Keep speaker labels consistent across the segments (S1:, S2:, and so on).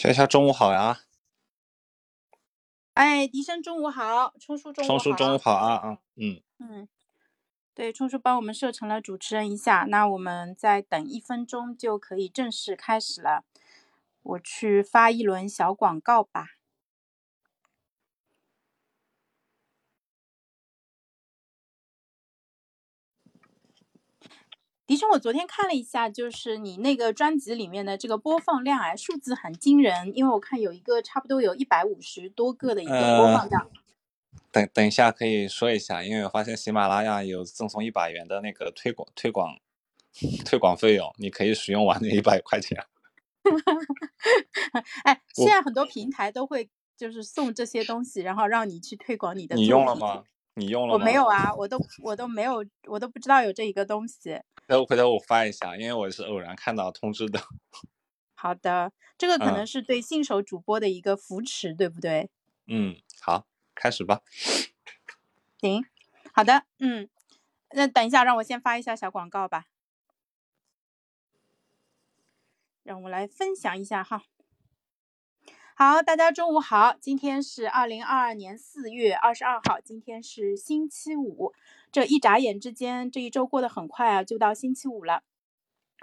S1: 潇潇中午好呀！
S2: 哎，笛声中午好，冲叔中午好。
S1: 冲叔中午好啊啊，
S2: 嗯嗯，对，冲叔帮我们设成了主持人一下，那我们再等一分钟就可以正式开始了。我去发一轮小广告吧。迪生，我昨天看了一下，就是你那个专辑里面的这个播放量啊，数字很惊人。因为我看有一个差不多有一百五十多个的一个播放量。
S1: 等等一下可以说一下，因为我发现喜马拉雅有赠送一百元的那个推广推广推广费用，你可以使用完那一百块钱。
S2: 哎，现在很多平台都会就是送这些东西，然后让你去推广你的。
S1: 你用了吗？你用了？
S2: 我没有啊，我都我都没有，我都不知道有这一个东西。
S1: 那回头我发一下，因为我是偶然看到通知的。
S2: 好的，这个可能是对新手主播的一个扶持，对不对？
S1: 嗯，好，开始吧。
S2: 行，好的，嗯，那等一下，让我先发一下小广告吧。让我来分享一下哈。好，大家中午好，今天是二零二二年四月二十二号，今天是星期五。这一眨眼之间，这一周过得很快啊，就到星期五了。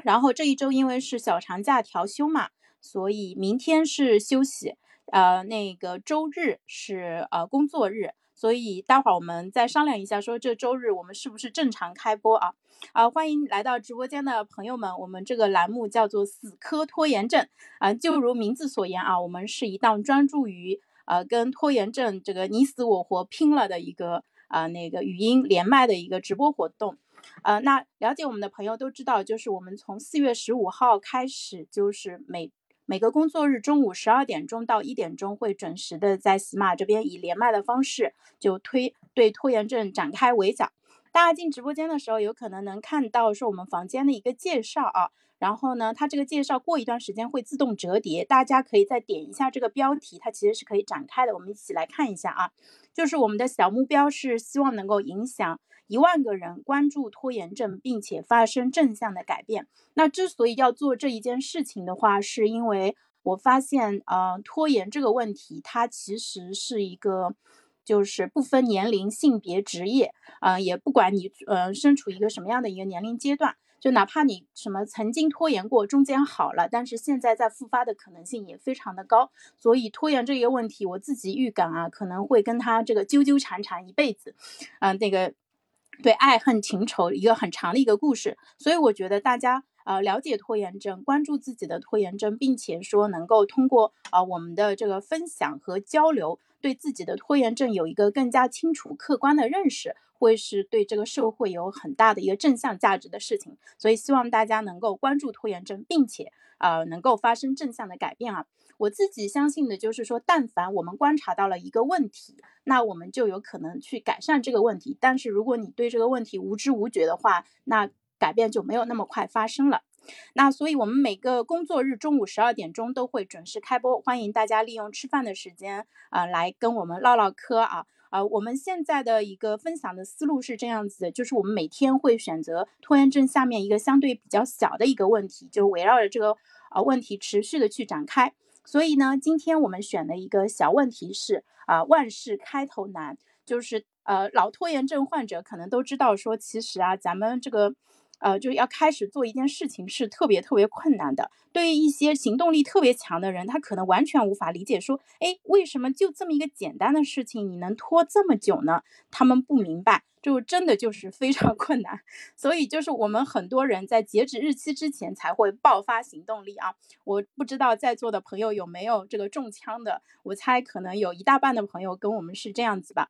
S2: 然后这一周因为是小长假调休嘛，所以明天是休息，呃，那个周日是呃工作日，所以待会儿我们再商量一下，说这周日我们是不是正常开播啊？啊，欢迎来到直播间的朋友们，我们这个栏目叫做“死磕拖延症”啊，就如名字所言啊，我们是一档专注于呃跟拖延症这个你死我活拼了的一个。啊，那个语音连麦的一个直播活动，呃，那了解我们的朋友都知道，就是我们从四月十五号开始，就是每每个工作日中午十二点钟到一点钟，会准时的在喜马这边以连麦的方式，就推对拖延症展开围剿。大家进直播间的时候，有可能能看到是我们房间的一个介绍啊。然后呢，它这个介绍过一段时间会自动折叠，大家可以再点一下这个标题，它其实是可以展开的。我们一起来看一下啊，就是我们的小目标是希望能够影响一万个人关注拖延症，并且发生正向的改变。那之所以要做这一件事情的话，是因为我发现，呃，拖延这个问题，它其实是一个，就是不分年龄、性别、职业，啊，也不管你，呃，身处一个什么样的一个年龄阶段。就哪怕你什么曾经拖延过，中间好了，但是现在再复发的可能性也非常的高。所以拖延这个问题，我自己预感啊，可能会跟他这个纠纠缠缠一辈子，嗯，那个对爱恨情仇一个很长的一个故事。所以我觉得大家呃了解拖延症，关注自己的拖延症，并且说能够通过啊我们的这个分享和交流，对自己的拖延症有一个更加清楚客观的认识。会是对这个社会有很大的一个正向价值的事情，所以希望大家能够关注拖延症，并且呃能够发生正向的改变啊！我自己相信的就是说，但凡我们观察到了一个问题，那我们就有可能去改善这个问题。但是如果你对这个问题无知无觉的话，那改变就没有那么快发生了。那所以我们每个工作日中午十二点钟都会准时开播，欢迎大家利用吃饭的时间啊来跟我们唠唠嗑啊。啊，我们现在的一个分享的思路是这样子的，就是我们每天会选择拖延症下面一个相对比较小的一个问题，就围绕着这个呃问题持续的去展开。所以呢，今天我们选的一个小问题是啊，万事开头难，就是呃老拖延症患者可能都知道说，其实啊，咱们这个。呃，就要开始做一件事情是特别特别困难的。对于一些行动力特别强的人，他可能完全无法理解，说，哎，为什么就这么一个简单的事情，你能拖这么久呢？他们不明白，就真的就是非常 困难。所以，就是我们很多人在截止日期之前才会爆发行动力啊。我不知道在座的朋友有没有这个中枪的，我猜可能有一大半的朋友跟我们是这样子吧。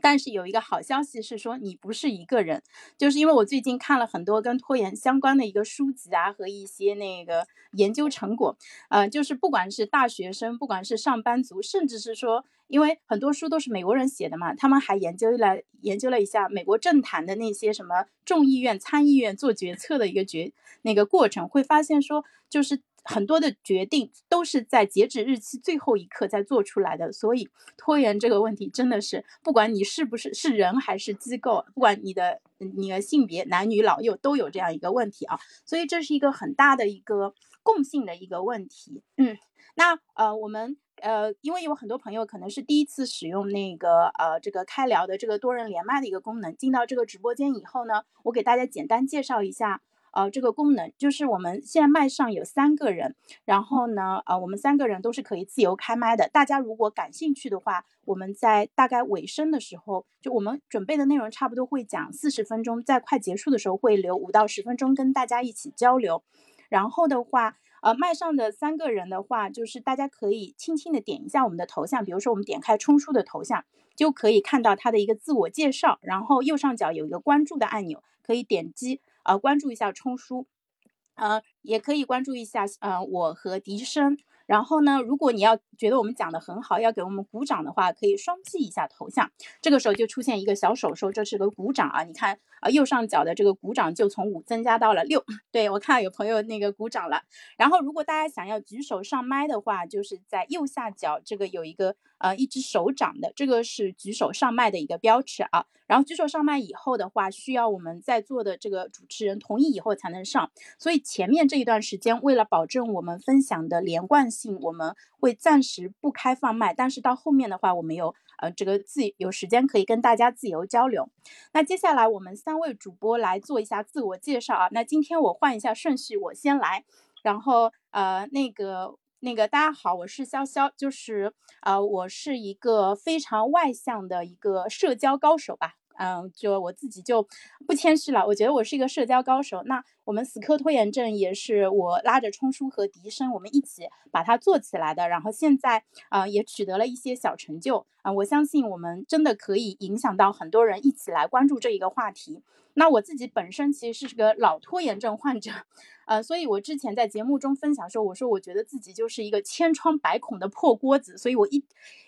S2: 但是有一个好消息是说，你不是一个人，就是因为我最近看了很多跟拖延相关的一个书籍啊和一些那个研究成果，呃，就是不管是大学生，不管是上班族，甚至是说，因为很多书都是美国人写的嘛，他们还研究了研究了一下美国政坛的那些什么众议院、参议院做决策的一个决那个过程，会发现说，就是。很多的决定都是在截止日期最后一刻在做出来的，所以拖延这个问题真的是，不管你是不是是人还是机构，不管你的你的性别男女老幼都有这样一个问题啊，所以这是一个很大的一个。共性的一个问题。嗯，那呃，我们呃，因为有很多朋友可能是第一次使用那个呃这个开聊的这个多人连麦的一个功能，进到这个直播间以后呢，我给大家简单介绍一下。呃，这个功能就是我们现在麦上有三个人，然后呢，呃，我们三个人都是可以自由开麦的。大家如果感兴趣的话，我们在大概尾声的时候，就我们准备的内容差不多会讲四十分钟，在快结束的时候会留五到十分钟跟大家一起交流。然后的话，呃，麦上的三个人的话，就是大家可以轻轻的点一下我们的头像，比如说我们点开冲叔的头像，就可以看到他的一个自我介绍，然后右上角有一个关注的按钮，可以点击。呃，关注一下冲叔，呃，也可以关注一下，呃，我和笛声。然后呢，如果你要觉得我们讲的很好，要给我们鼓掌的话，可以双击一下头像，这个时候就出现一个小手说这是个鼓掌啊。你看啊，右上角的这个鼓掌就从五增加到了六。对我看有朋友那个鼓掌了。然后如果大家想要举手上麦的话，就是在右下角这个有一个呃一只手掌的，这个是举手上麦的一个标尺啊。然后举手上麦以后的话，需要我们在座的这个主持人同意以后才能上。所以前面这一段时间，为了保证我们分享的连贯性，我们会暂时不开放麦。但是到后面的话，我们有呃这个自有时间可以跟大家自由交流。那接下来我们三位主播来做一下自我介绍啊。那今天我换一下顺序，我先来。然后呃那个那个大家好，我是潇潇，就是呃我是一个非常外向的一个社交高手吧。嗯，就我自己就不谦虚了。我觉得我是一个社交高手。那我们死磕拖延症也是我拉着冲叔和笛声，我们一起把它做起来的。然后现在啊，也取得了一些小成就啊。我相信我们真的可以影响到很多人一起来关注这一个话题。那我自己本身其实是个老拖延症患者。呃，所以我之前在节目中分享说，我说我觉得自己就是一个千疮百孔的破锅子，所以我一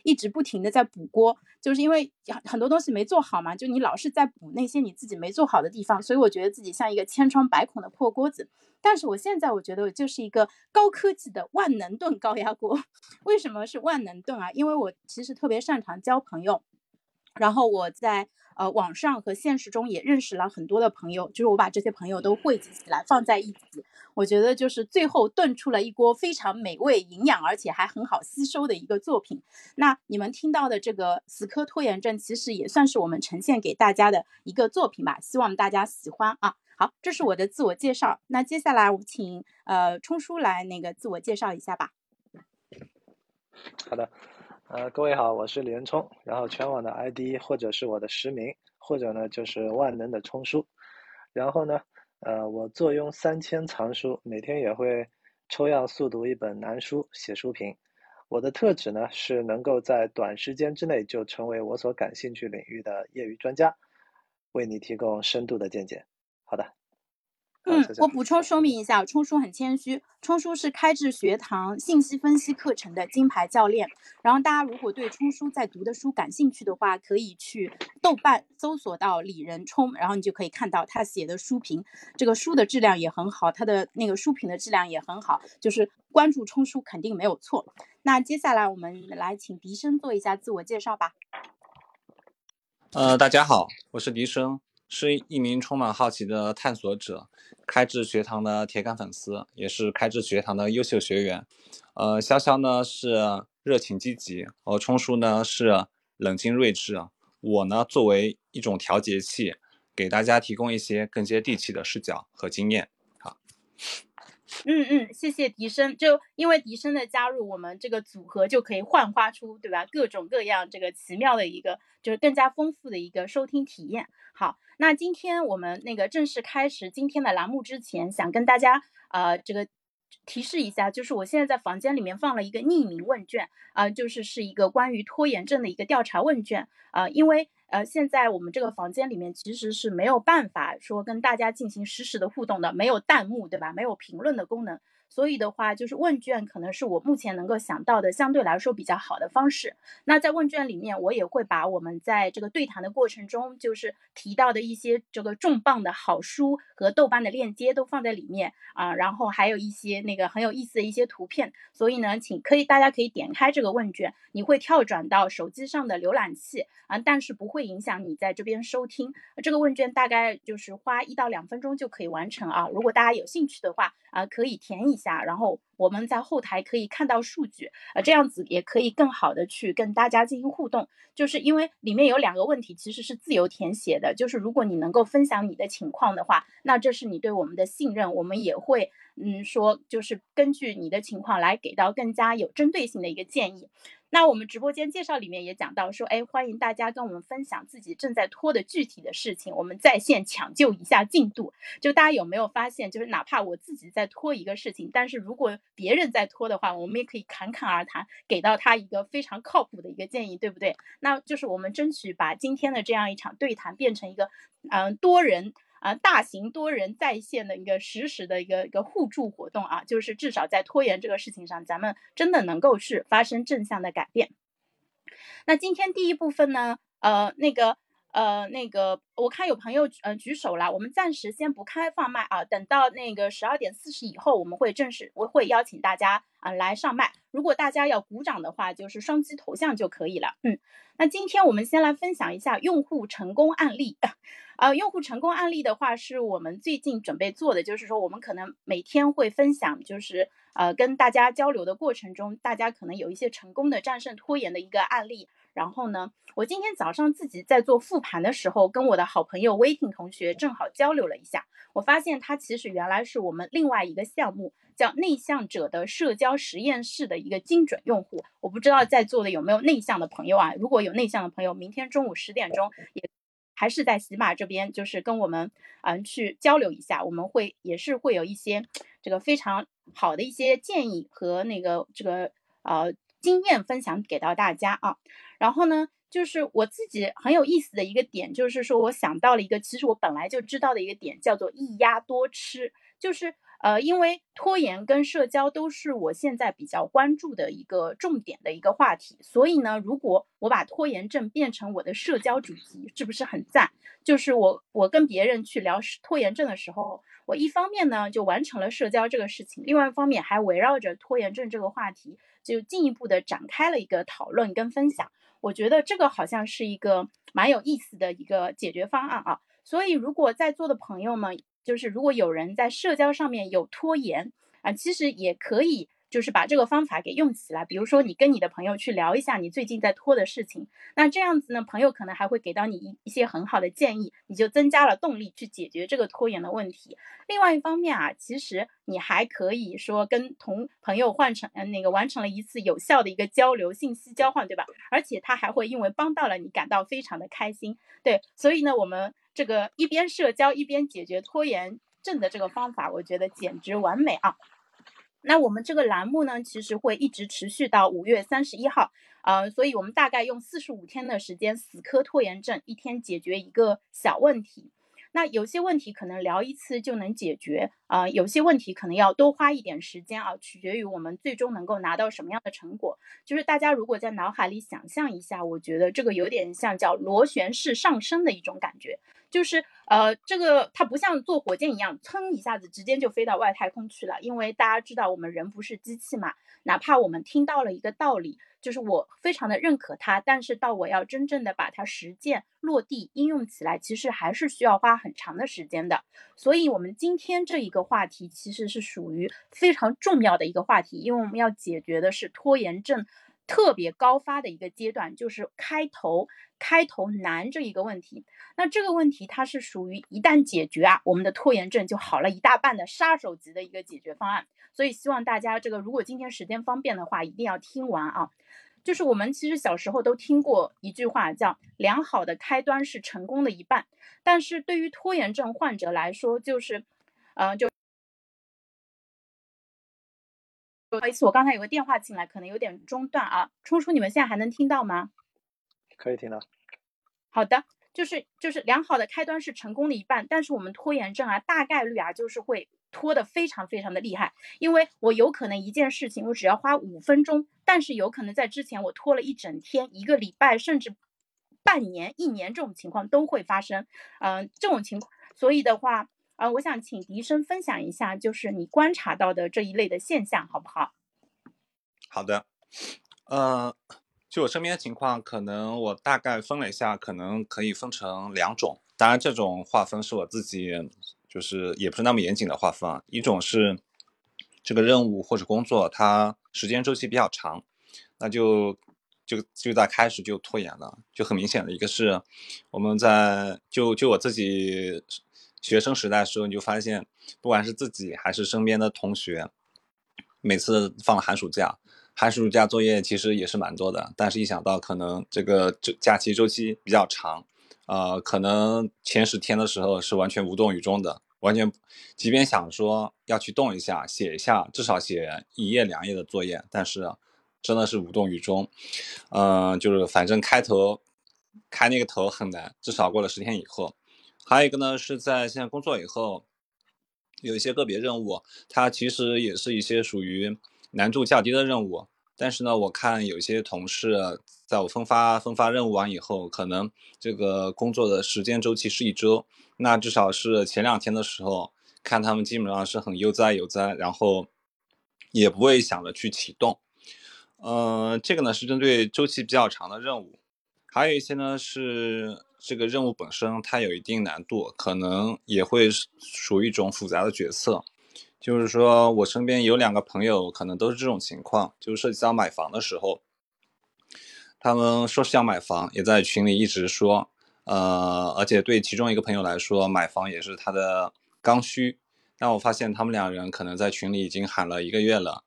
S2: 一直不停的在补锅，就是因为很很多东西没做好嘛，就你老是在补那些你自己没做好的地方，所以我觉得自己像一个千疮百孔的破锅子。但是我现在我觉得我就是一个高科技的万能炖高压锅。为什么是万能炖啊？因为我其实特别擅长交朋友，然后我在。呃，网上和现实中也认识了很多的朋友，就是我把这些朋友都汇集起来放在一起，我觉得就是最后炖出了一锅非常美味、营养，而且还很好吸收的一个作品。那你们听到的这个死磕拖延症，其实也算是我们呈现给大家的一个作品吧，希望大家喜欢啊。好，这是我的自我介绍。那接下来我们请呃冲叔来那个自我介绍一下吧。
S3: 好的。呃，各位好，我是李仁冲，然后全网的 ID 或者是我的实名，或者呢就是万能的冲叔，然后呢，呃，我坐拥三千藏书，每天也会抽样速读一本难书，写书评。我的特质呢是能够在短时间之内就成为我所感兴趣领域的业余专家，为你提供深度的见解。好的。
S2: 嗯，我补充说明一下，冲叔很谦虚，冲叔是开智学堂信息分析课程的金牌教练。然后大家如果对冲叔在读的书感兴趣的话，可以去豆瓣搜索到李仁冲，然后你就可以看到他写的书评，这个书的质量也很好，他的那个书评的质量也很好，就是关注冲叔肯定没有错。那接下来我们来请笛声做一下自我介绍吧。
S1: 呃，大家好，我是笛声。是一名充满好奇的探索者，开智学堂的铁杆粉丝，也是开智学堂的优秀学员。呃，潇潇呢是热情积极，而冲叔呢是冷静睿智。我呢作为一种调节器，给大家提供一些更接地气的视角和经验。好。
S2: 嗯嗯，谢谢笛声。就因为笛声的加入，我们这个组合就可以焕发出，对吧？各种各样这个奇妙的一个，就是更加丰富的一个收听体验。好，那今天我们那个正式开始今天的栏目之前，想跟大家呃这个提示一下，就是我现在在房间里面放了一个匿名问卷，啊，就是是一个关于拖延症的一个调查问卷，啊，因为。呃，现在我们这个房间里面其实是没有办法说跟大家进行实时的互动的，没有弹幕，对吧？没有评论的功能。所以的话，就是问卷可能是我目前能够想到的相对来说比较好的方式。那在问卷里面，我也会把我们在这个对谈的过程中，就是提到的一些这个重磅的好书和豆瓣的链接都放在里面啊，然后还有一些那个很有意思的一些图片。所以呢，请可以大家可以点开这个问卷，你会跳转到手机上的浏览器啊，但是不会影响你在这边收听。这个问卷大概就是花一到两分钟就可以完成啊。如果大家有兴趣的话啊，可以填一。下，然后我们在后台可以看到数据，呃，这样子也可以更好的去跟大家进行互动。就是因为里面有两个问题，其实是自由填写的，就是如果你能够分享你的情况的话，那这是你对我们的信任，我们也会。嗯，说就是根据你的情况来给到更加有针对性的一个建议。那我们直播间介绍里面也讲到说，哎，欢迎大家跟我们分享自己正在拖的具体的事情，我们在线抢救一下进度。就大家有没有发现，就是哪怕我自己在拖一个事情，但是如果别人在拖的话，我们也可以侃侃而谈，给到他一个非常靠谱的一个建议，对不对？那就是我们争取把今天的这样一场对谈变成一个嗯多人。啊，大型多人在线的一个实时的一个一个互助活动啊，就是至少在拖延这个事情上，咱们真的能够是发生正向的改变。那今天第一部分呢，呃，那个呃那个，我看有朋友呃举手了，我们暂时先不开放麦啊，等到那个十二点四十以后，我们会正式我会邀请大家啊来上麦。如果大家要鼓掌的话，就是双击头像就可以了。嗯，那今天我们先来分享一下用户成功案例。呃，用户成功案例的话，是我们最近准备做的，就是说我们可能每天会分享，就是呃跟大家交流的过程中，大家可能有一些成功的战胜拖延的一个案例。然后呢，我今天早上自己在做复盘的时候，跟我的好朋友 Waiting 同学正好交流了一下，我发现他其实原来是我们另外一个项目叫内向者的社交实验室的一个精准用户。我不知道在座的有没有内向的朋友啊？如果有内向的朋友，明天中午十点钟也。还是在喜马这边，就是跟我们嗯去交流一下，我们会也是会有一些这个非常好的一些建议和那个这个呃经验分享给到大家啊。然后呢，就是我自己很有意思的一个点，就是说我想到了一个其实我本来就知道的一个点，叫做一压多吃，就是。呃，因为拖延跟社交都是我现在比较关注的一个重点的一个话题，所以呢，如果我把拖延症变成我的社交主题，是不是很赞？就是我我跟别人去聊拖延症的时候，我一方面呢就完成了社交这个事情，另外一方面还围绕着拖延症这个话题，就进一步的展开了一个讨论跟分享。我觉得这个好像是一个蛮有意思的一个解决方案啊，所以如果在座的朋友们。就是如果有人在社交上面有拖延啊，其实也可以。就是把这个方法给用起来，比如说你跟你的朋友去聊一下你最近在拖的事情，那这样子呢，朋友可能还会给到你一一些很好的建议，你就增加了动力去解决这个拖延的问题。另外一方面啊，其实你还可以说跟同朋友换成呃那个完成了一次有效的一个交流信息交换，对吧？而且他还会因为帮到了你感到非常的开心，对。所以呢，我们这个一边社交一边解决拖延症的这个方法，我觉得简直完美啊。那我们这个栏目呢，其实会一直持续到五月三十一号，呃，所以我们大概用四十五天的时间，死磕拖延症，一天解决一个小问题。那有些问题可能聊一次就能解决，啊，有些问题可能要多花一点时间啊，取决于我们最终能够拿到什么样的成果。就是大家如果在脑海里想象一下，我觉得这个有点像叫螺旋式上升的一种感觉。就是呃，这个它不像坐火箭一样，噌一下子直接就飞到外太空去了。因为大家知道，我们人不是机器嘛，哪怕我们听到了一个道理，就是我非常的认可它，但是到我要真正的把它实践落地应用起来，其实还是需要花很长的时间的。所以，我们今天这一个话题其实是属于非常重要的一个话题，因为我们要解决的是拖延症。特别高发的一个阶段就是开头开头难这一个问题，那这个问题它是属于一旦解决啊，我们的拖延症就好了一大半的杀手级的一个解决方案。所以希望大家这个如果今天时间方便的话，一定要听完啊。就是我们其实小时候都听过一句话，叫良好的开端是成功的一半，但是对于拖延症患者来说，就是，呃，就。不好意思，我刚才有个电话进来，可能有点中断啊。冲叔，你们现在还能听到吗？
S3: 可以听到。
S2: 好的，就是就是良好的开端是成功的一半，但是我们拖延症啊，大概率啊就是会拖得非常非常的厉害，因为我有可能一件事情我只要花五分钟，但是有可能在之前我拖了一整天、一个礼拜，甚至半年、一年这种情况都会发生。嗯，这种情况，所以的话。啊，我想请笛声分享一下，就是你观察到的这一类的现象，好不好？
S1: 好的，呃，就我身边的情况，可能我大概分了一下，可能可以分成两种。当然，这种划分是我自己就是也不是那么严谨的划分啊。一种是这个任务或者工作它时间周期比较长，那就就就在开始就拖延了。就很明显的一个是，我们在就就我自己学生时代的时候，你就发现，不管是自己还是身边的同学，每次放了寒暑假。寒暑假作业其实也是蛮多的，但是一想到可能这个这假期周期比较长，呃，可能前十天的时候是完全无动于衷的，完全，即便想说要去动一下，写一下，至少写一页两页的作业，但是真的是无动于衷，嗯，就是反正开头开那个头很难，至少过了十天以后，还有一个呢是在现在工作以后，有一些个别任务，它其实也是一些属于。难度较低的任务，但是呢，我看有些同事在我分发分发任务完以后，可能这个工作的时间周期是一周，那至少是前两天的时候，看他们基本上是很悠哉悠哉，然后也不会想着去启动。嗯，这个呢是针对周期比较长的任务，还有一些呢是这个任务本身它有一定难度，可能也会属于一种复杂的决策。就是说，我身边有两个朋友，可能都是这种情况，就是涉及到买房的时候，他们说是要买房，也在群里一直说，呃，而且对其中一个朋友来说，买房也是他的刚需。但我发现他们两人可能在群里已经喊了一个月了，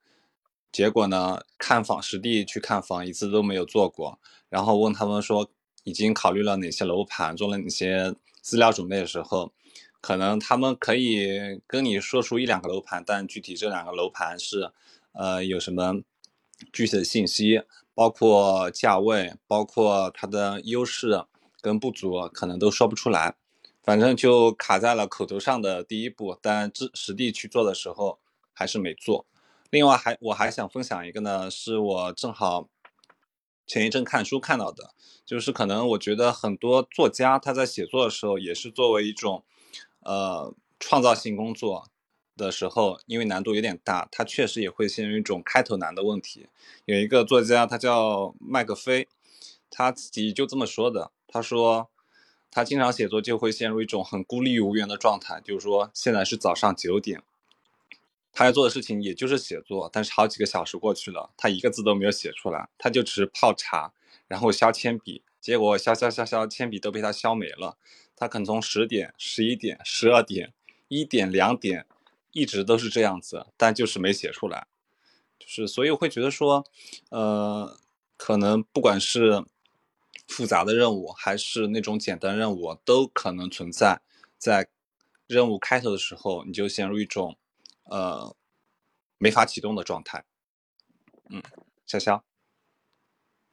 S1: 结果呢，看房实地去看房一次都没有做过。然后问他们说，已经考虑了哪些楼盘，做了哪些资料准备的时候。可能他们可以跟你说出一两个楼盘，但具体这两个楼盘是，呃，有什么具体的信息，包括价位，包括它的优势跟不足，可能都说不出来。反正就卡在了口头上的第一步，但实实地去做的时候还是没做。另外还我还想分享一个呢，是我正好前一阵看书看到的，就是可能我觉得很多作家他在写作的时候也是作为一种。呃，创造性工作的时候，因为难度有点大，他确实也会陷入一种开头难的问题。有一个作家，他叫麦克菲，他自己就这么说的。他说，他经常写作就会陷入一种很孤立无援的状态，就是说，现在是早上九点，他要做的事情也就是写作，但是好几个小时过去了，他一个字都没有写出来，他就只是泡茶，然后削铅笔，结果削削削削，铅笔都被他削没了。他可能从十点、十一点、十二点、一点、两点，一直都是这样子，但就是没写出来，就是所以我会觉得说，呃，可能不管是复杂的任务还是那种简单任务，都可能存在在任务开头的时候，你就陷入一种呃没法启动的状态。嗯，潇潇。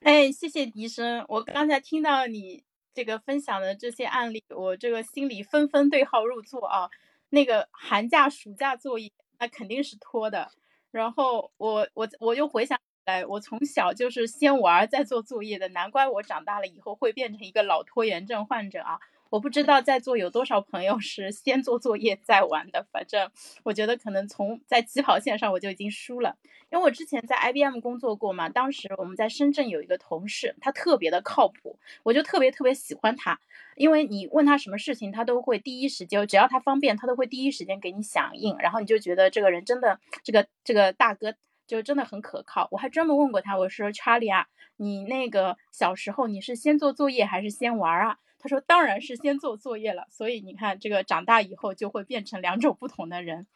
S2: 哎，谢谢笛声，我刚才听到你。这个分享的这些案例，我这个心里纷纷对号入座啊。那个寒假、暑假作业，那肯定是拖的。然后我我我又回想起来，我从小就是先玩再做作业的，难怪我长大了以后会变成一个老拖延症患者啊。我不知道在座有多少朋友是先做作业再玩的，反正我觉得可能从在起跑线上我就已经输了。因为我之前在 IBM 工作过嘛，当时我们在深圳有一个同事，他特别的靠谱，我就特别特别喜欢他，因为你问他什么事情，他都会第一时间，只要他方便，他都会第一时间给你响应，然后你就觉得这个人真的，这个这个大哥就真的很可靠。我还专门问过他，我说查理啊，你那个小时候你是先做作业还是先玩啊？他说：“当然是先做作业了，所以你看，这个长大以后就会变成两种不同的人。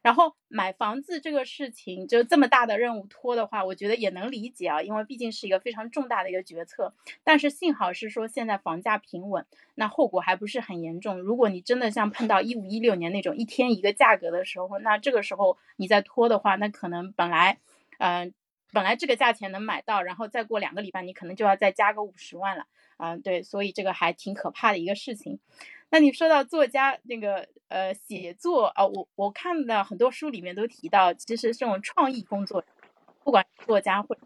S2: 然后买房子这个事情，就这么大的任务拖的话，我觉得也能理解啊，因为毕竟是一个非常重大的一个决策。但是幸好是说现在房价平稳，那后果还不是很严重。如果你真的像碰到一五一六年那种一天一个价格的时候，那这个时候你再拖的话，那可能本来，嗯，本来这个价钱能买到，然后再过两个礼拜，你可能就要再加个五十万了。”嗯，对，所以这个还挺可怕的一个事情。那你说到作家那个呃写作啊，我我看到很多书里面都提到，其实这种创意工作，不管作家或者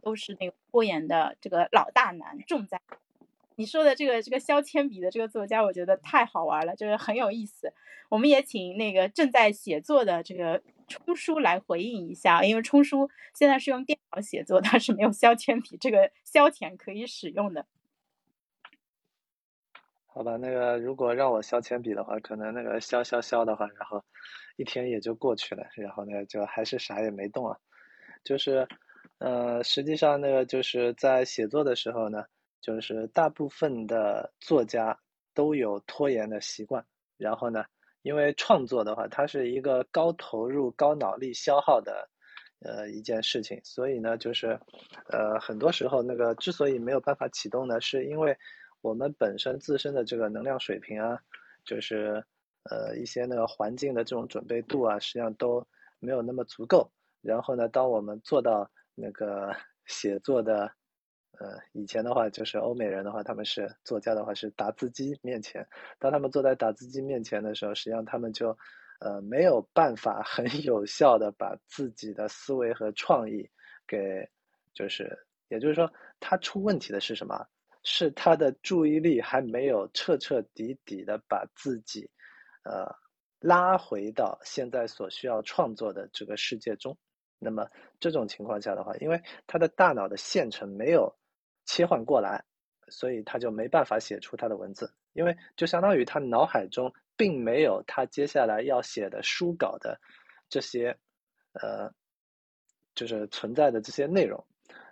S2: 都是那个拖延的这个老大难，重灾。你说的这个这个削铅笔的这个作家，我觉得太好玩了，就是很有意思。我们也请那个正在写作的这个冲叔来回应一下，因为冲叔现在是用电脑写作，他是没有削铅笔这个削钱可以使用的。
S3: 好吧，那个如果让我削铅笔的话，可能那个削削削的话，然后一天也就过去了，然后呢就还是啥也没动啊。就是，呃，实际上那个就是在写作的时候呢，就是大部分的作家都有拖延的习惯。然后呢，因为创作的话，它是一个高投入、高脑力消耗的，呃，一件事情，所以呢，就是，呃，很多时候那个之所以没有办法启动呢，是因为。我们本身自身的这个能量水平啊，就是呃一些那个环境的这种准备度啊，实际上都没有那么足够。然后呢，当我们做到那个写作的，呃以前的话就是欧美人的话，他们是作家的话是打字机面前，当他们坐在打字机面前的时候，实际上他们就呃没有办法很 有效的把自己的思维和创意给，就是也就是说，他出问题的是什么？是他的注意力还没有彻彻底底的把自己，呃，拉回到现在所需要创作的这个世界中。那么这种情况下的话，因为他的大脑的线程没有切换过来，所以他就没办法写出他的文字。因为就相当于他脑海中并没有他接下来要写的书稿的这些，呃，就是存在的这些内容。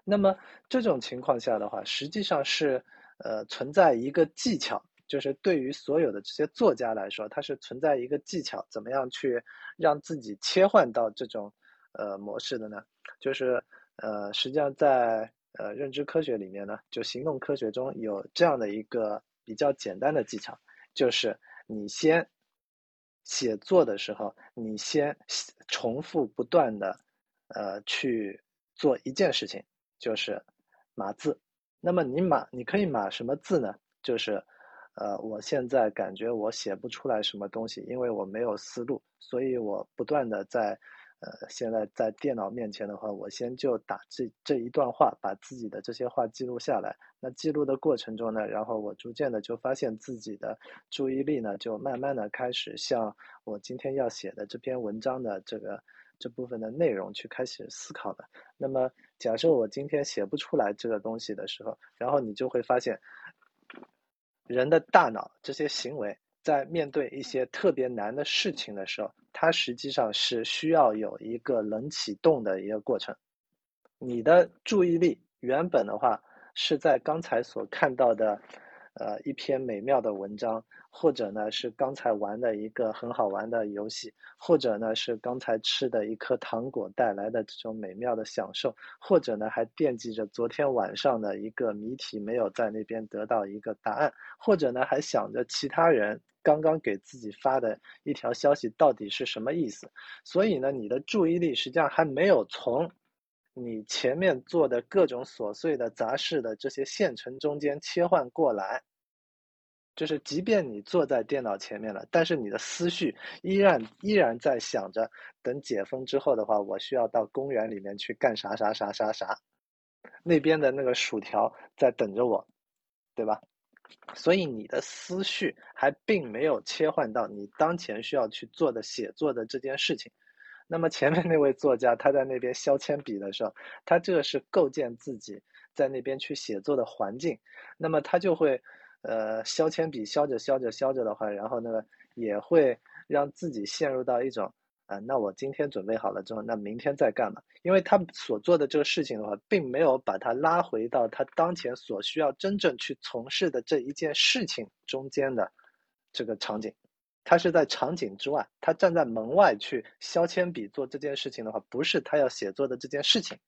S3: 那么这种情况下的话，实际上是呃存在一个技巧，就是对于所有的这些作家来说，它是存在一个技巧，怎么样去让自己切换到这种呃模式的呢？就是呃实际上在呃认知科学里面呢，就行动科学中有这样的一个比较简单的技巧，就是你先写作的时候，你先重复不断的呃去做一件事情。就是码字，那么你码你可以码什么字呢？就是，呃，我现在感觉我写不出来什么东西，因为我没有思路，所以我不断的在，呃，现在在电脑面前的话，我先就打这这一段话，把自己的这些话记录下来。那记录的过程中呢，然后我逐渐的就发现自己的注意力呢，就慢慢的开始向我今天要写的这篇文章的这个。这部分的内容去开始思考的。那么，假设我今天写不出来这个东西的时候，然后你就会发现，人的大脑这些行为在面对一些特别难的事情的时候，它实际上是需要有一个冷启动的一个过程。你的注意力原本的话是在刚才所看到的，呃，一篇美妙的文章。或者呢是刚才玩的一个很好玩的游戏，或者呢是刚才吃的一颗糖果带来的这种美妙的享受，或者呢还惦记着昨天晚上的一个谜题没有在那边得到一个答案，或者呢还想着其他人刚刚给自己发的一条消息到底是什么意思，所以呢你的注意力实际上还没有从你前面做的各种琐碎的杂事的这些线程中间切换过来。就是，即便你坐在电脑前面了，但是你的思绪依然依然在想着，等解封之后的话，我需要到公园里面去干啥啥啥啥啥，那边的那个薯条在等着我，对吧？所以你的思绪还并没有切换到你当前需要去做的写作的这件事情。那么前面那位作家他在那边削铅笔的时候，他这个是构建自己在那边去写作的环境，那么他就会。呃，削铅笔削着削着削着的话，然后呢，也会让自己陷入到一种呃，那我今天准备好了之后，那明天再干嘛？因为他所做的这个事情的话，并没有把他拉回到他当前所需要真正去从事的这一件事情中间的这个场景，他是在场景之外，他站在门外去削铅笔做这件事情的话，不是他要写作的这件事情，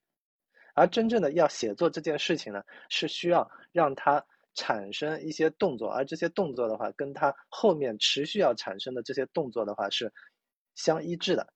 S3: 而真正的要写作这件事情呢，是需要让他。产生一些动作，而这些动作的话，跟它后面持续要产生的这些动作的话是相一致的。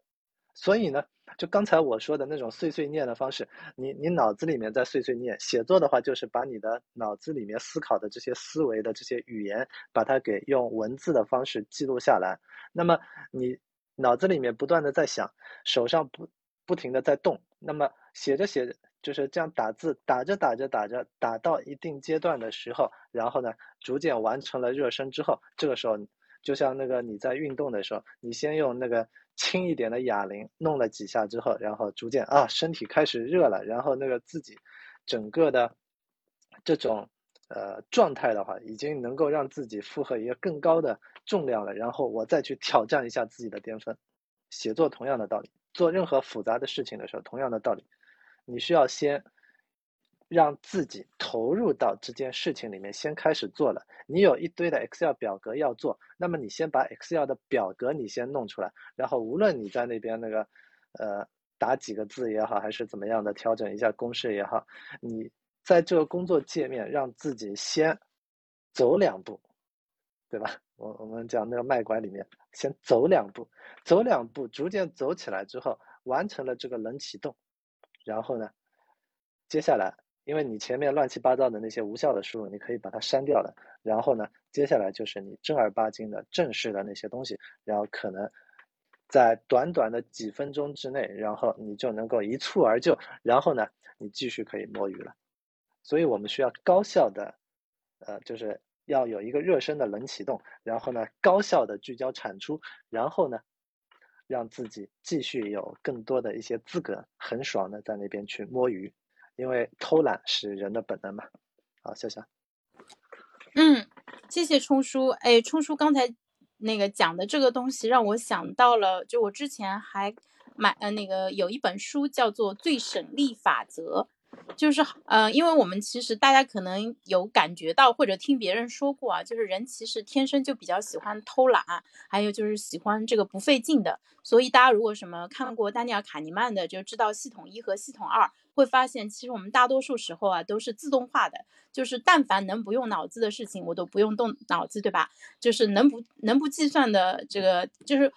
S3: 所以呢，就刚才我说的那种碎碎念的方式，你你脑子里面在碎碎念，写作的话就是把你的脑子里面思考的这些思维的这些语言，把它给用文字的方式记录下来。那么你脑子里面不断的在想，手上不不停的在动，那么写着写着。就是这样打字，打着打着打着，打到一定阶段的时候，然后呢，逐渐完成了热身之后，这个时候就像那个你在运动的时候，你先用那个轻一点的哑铃弄了几下之后，然后逐渐啊，身体开始热了，然后那个自己整个的这种呃状态的话，已经能够让自己负荷一个更高的重量了，然后我再去挑战一下自己的巅峰。写作同样的道理，做任何复杂的事情的时候，同样的道理，你需要先让自己投入到这件事情里面，先开始做了。你有一堆的 Excel 表格要做，那么你先把 Excel 的表格你先弄出来，然后无论你在那边那个呃打几个字也好，还是怎么样的调整一下公式也好，你在这个工作界面让自己先走两步，对吧？我我们讲那个卖拐里面，先走两步，走两步，逐渐走起来之后，完成了这个冷启动，然后呢，接下来，因为你前面乱七八糟的那些无效的输入，你可以把它删掉的。然后呢，接下来就是你正儿八经的正式的那些东西，然后可能在短短的几分钟之内，然后你就能够一蹴而就，然后呢，你继续可以摸鱼了。所以我们需要高效的，呃，就是。要有一个热身的冷启动，然后呢，高效的聚焦产出，然后呢，让自己继续有更多的一些资格，很爽的在那边去摸鱼，因为偷懒是人的本能嘛。好，谢谢。
S2: 嗯，谢谢冲叔。哎，冲叔刚才那个讲的这个东西，让我想到了，就我之前还买呃那个有一本书叫做《最省力法则》。就是，呃，因为我们其实大家可能有感觉到，或者听别人说过啊，就是人其实天生就比较喜欢偷懒，还有就是喜欢这个不费劲的。所以大家如果什么看过丹尼尔·卡尼曼的，就知道系统一和系统二，会发现其实我们大多数时候啊都是自动化的，就是但凡能不用脑子的事情，我都不用动脑子，对吧？就是能不能不计算的这个，就是，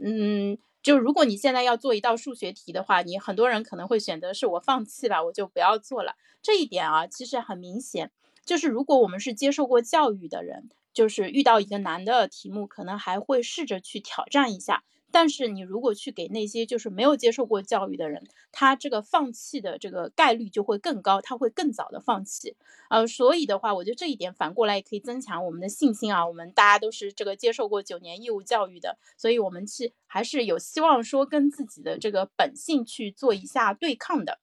S2: 嗯。就如果你现在要做一道数学题的话，你很多人可能会选择是我放弃吧，我就不要做了。这一点啊，其实很明显，就是如果我们是接受过教育的人，就是遇到一个难的题目，可能还会试着去挑战一下。但是你如果去给那些就是没有接受过教育的人，他这个放弃的这个概率就会更高，他会更早的放弃。呃，所以的话，我觉得这一点反过来也可以增强我们的信心啊。我们大家都是这个接受过九年义务教育的，所以我们去还是有希望说跟自己的这个本性去做一下对抗的。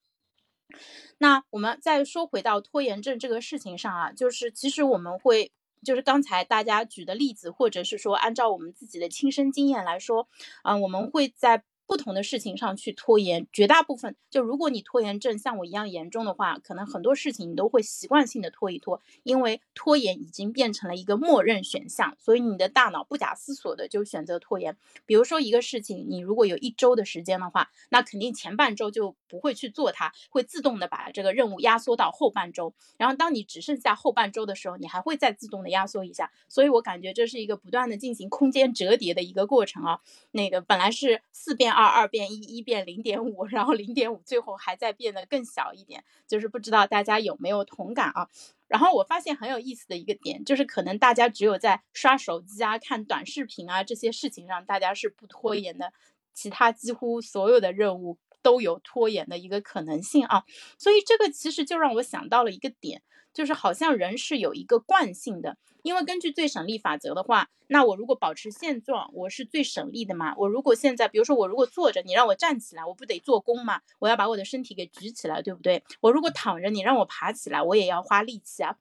S2: 那我们再说回到拖延症这个事情上啊，就是其实我们会。就是刚才大家举的例子，或者是说按照我们自己的亲身经验来说，啊，我们会在。不同的事情上去拖延，绝大部分就如果你拖延症像我一样严重的话，可能很多事情你都会习惯性的拖一拖，因为拖延已经变成了一个默认选项，所以你的大脑不假思索的就选择拖延。比如说一个事情，你如果有一周的时间的话，那肯定前半周就不会去做它，会自动的把这个任务压缩到后半周。然后当你只剩下后半周的时候，你还会再自动的压缩一下。所以我感觉这是一个不断的进行空间折叠的一个过程啊。那个本来是四变二。二二变一，一变零点五，然后零点五最后还在变得更小一点，就是不知道大家有没有同感啊？然后我发现很有意思的一个点，就是可能大家只有在刷手机啊、看短视频啊这些事情上，大家是不拖延的，其他几乎所有的任务都有拖延的一个可能性啊。所以这个其实就让我想到了一个点，就是好像人是有一个惯性的。因为根据最省力法则的话，那我如果保持现状，我是最省力的嘛。我如果现在，比如说我如果坐着，你让我站起来，我不得做功嘛？我要把我的身体给举起来，对不对？我如果躺着，你让我爬起来，我也要花力气啊。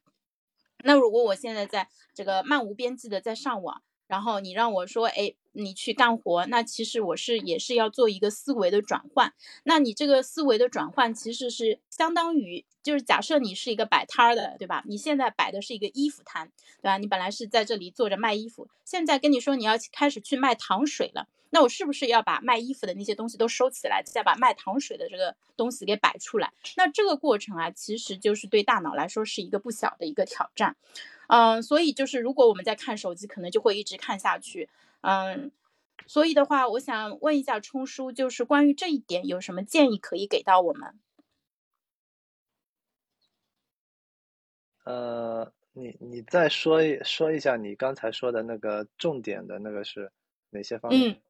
S2: 那如果我现在在这个漫无边际的在上网，然后你让我说，哎。你去干活，那其实我是也是要做一个思维的转换。那你这个思维的转换，其实是相当于，就是假设你是一个摆摊儿的，对吧？你现在摆的是一个衣服摊，对吧？你本来是在这里坐着卖衣服，现在跟你说你要开始去卖糖水了，那我是不是要把卖衣服的那些东西都收起来，再把卖糖水的这个东西给摆出来？那这个过程啊，其实就是对大脑来说是一个不小的一个挑战。嗯，所以就是如果我们在看手机，可能就会一直看下去。嗯，所以的话，我想问一下冲叔，就是关于这一点有什么建议可以给到我们？
S3: 呃，你你再说一说一下你刚才说的那个重点的那个是哪些方面？
S2: 嗯，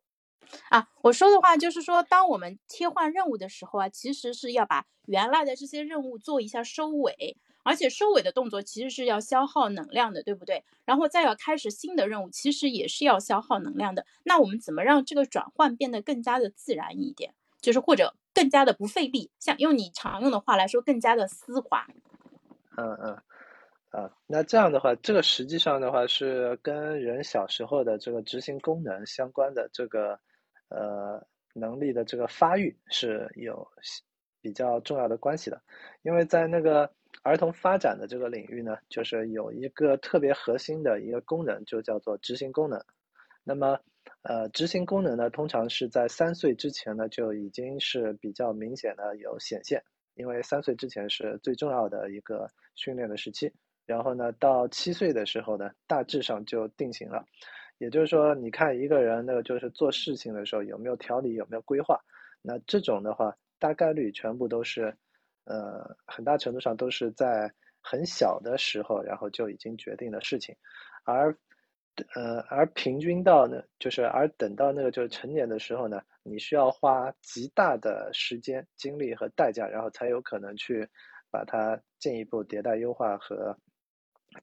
S2: 啊，我说的话就是说，当我们切换任务的时候啊，其实是要把原来的这些任务做一下收尾。而且收尾的动作其实是要消耗能量的，对不对？然后再要开始新的任务，其实也是要消耗能量的。那我们怎么让这个转换变得更加的自然一点？就是或者更加的不费力，像用你常用的话来说，更加的丝滑。
S3: 嗯嗯，啊，那这样的话，这个实际上的话是跟人小时候的这个执行功能相关的这个呃能力的这个发育是有比较重要的关系的，因为在那个儿童发展的这个领域呢，就是有一个特别核心的一个功能，就叫做执行功能。那么，呃，执行功能呢，通常是在三岁之前呢就已经是比较明显的有显现，因为三岁之前是最重要的一个训练的时期。然后呢，到七岁的时候呢，大致上就定型了。也就是说，你看一个人那就是做事情的时候有没有条理，有没有规划，那这种的话，大概率全部都是，呃，很大程度上都是在很小的时候，然后就已经决定的事情，而，呃，而平均到呢，就是而等到那个就是成年的时候呢，你需要花极大的时间、精力和代价，然后才有可能去把它进一步迭代优化和。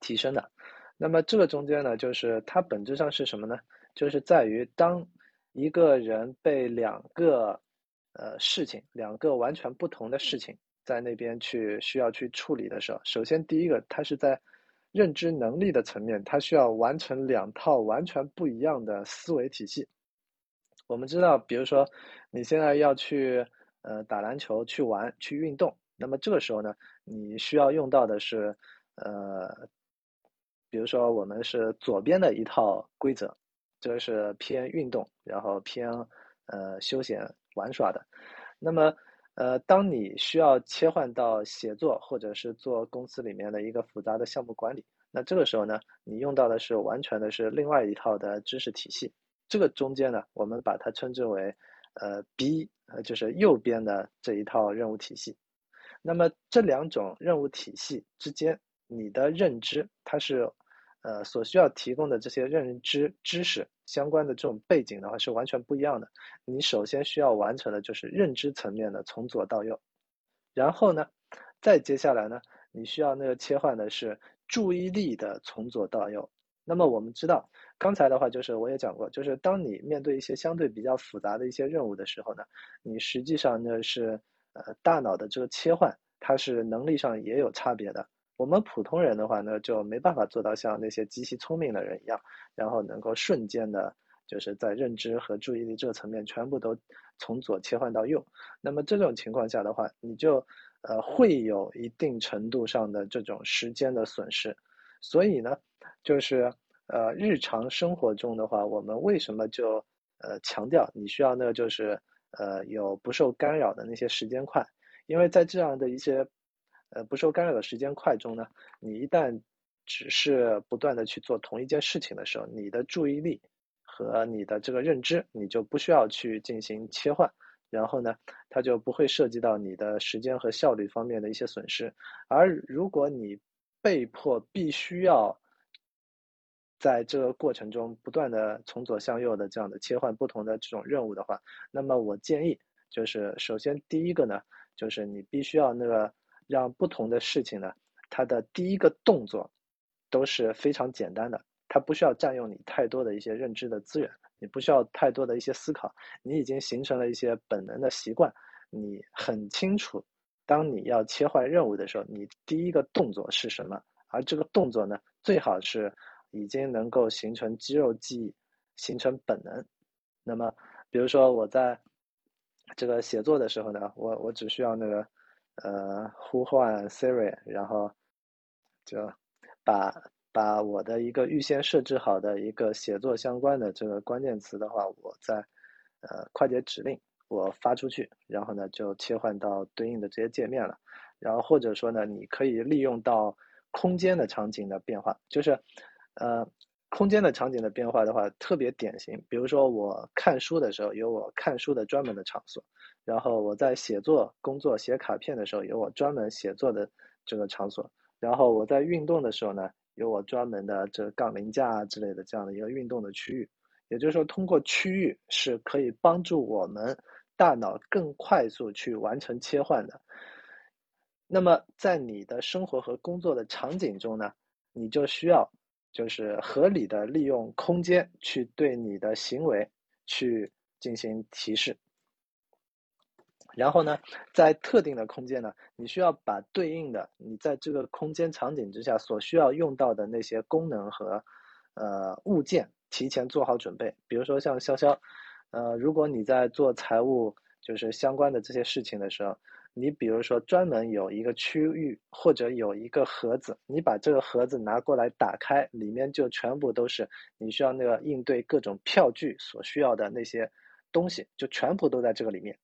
S3: 提升的，那么这个中间呢，就是它本质上是什么呢？就是在于当一个人被两个呃事情，两个完全不同的事情在那边去需要去处理的时候，首先第一个，它是在认知能力的层面，它需要完成两套完全不一样的思维体系。我们知道，比如说你现在要去呃打篮球、去玩、去运动，那么这个时候呢，你需要用到的是呃。比如说，我们是左边的一套规则，这个是偏运动，然后偏呃休闲玩耍的。那么，呃，当你需要切换到写作或者是做公司里面的一个复杂的项目管理，那这个时候呢，你用到的是完全的是另外一套的知识体系。这个中间呢，我们把它称之为呃 B，呃就是右边的这一套任务体系。那么这两种任务体系之间，你的认知它是。呃，所需要提供的这些认知知识相关的这种背景的话是完全不一样的。你首先需要完成的就是认知层面的从左到右，然后呢，再接下来呢，你需要那个切换的是注意力的从左到右。那么我们知道，刚才的话就是我也讲过，就是当你面对一些相对比较复杂的一些任务的时候呢，你实际上呢是呃大脑的这个切换，它是能力上也有差别的。我们普通人的话呢，就没办法做到像那些极其聪明的人一样，然后能够瞬间的，就是在认知和注意力这个层面全部都从左切换到右。那么这种情况下的话，你就呃会有一定程度上的这种时间的损失。所以呢，就是呃日常生活中的话，我们为什么就呃强调你需要呢？就是呃有不受干扰的那些时间块，因为在这样的一些。呃，不受干扰的时间块中呢，你一旦只是不断的去做同一件事情的时候，你的注意力和你的这个认知，你就不需要去进行切换，然后呢，它就不会涉及到你的时间和效率方面的一些损失。而如果你被迫必须要在这个过程中不断的从左向右的这样的切换不同的这种任务的话，那么我建议就是首先第一个呢，就是你必须要那个。让不同的事情呢，它的第一个动作都是非常简单的，它不需要占用你太多的一些认知的资源，你不需要太多的一些思考，你已经形成了一些本能的习惯，你很清楚，当你要切换任务的时候，你第一个动作是什么，而这个动作呢，最好是已经能够形成肌肉记忆，形成本能。那么，比如说我在这个写作的时候呢，我我只需要那个。呃，呼唤 Siri，然后就把把我的一个预先设置好的一个写作相关的这个关键词的话，我在呃快捷指令我发出去，然后呢就切换到对应的这些界面了。然后或者说呢，你可以利用到空间的场景的变化，就是呃空间的场景的变化的话，特别典型。比如说我看书的时候，有我看书的专门的场所。然后我在写作工作写卡片的时候，有我专门写作的这个场所；然后我在运动的时候呢，有我专门的这杠铃架啊之类的这样的一个运动的区域。也就是说，通过区域是可以帮助我们大脑更快速去完成切换的。那么在你的生活和工作的场景中呢，你就需要就是合理的利用空间去对你的行为去进行提示。然后呢，在特定的空间呢，你需要把对应的你在这个空间场景之下所需要用到的那些功能和呃物件提前做好准备。比如说像潇潇，呃，如果你在做财务就是相关的这些事情的时候，你比如说专门有一个区域或者有一个盒子，你把这个盒子拿过来打开，里面就全部都是你需要那个应对各种票据所需要的那些东西，就全部都在这个里面。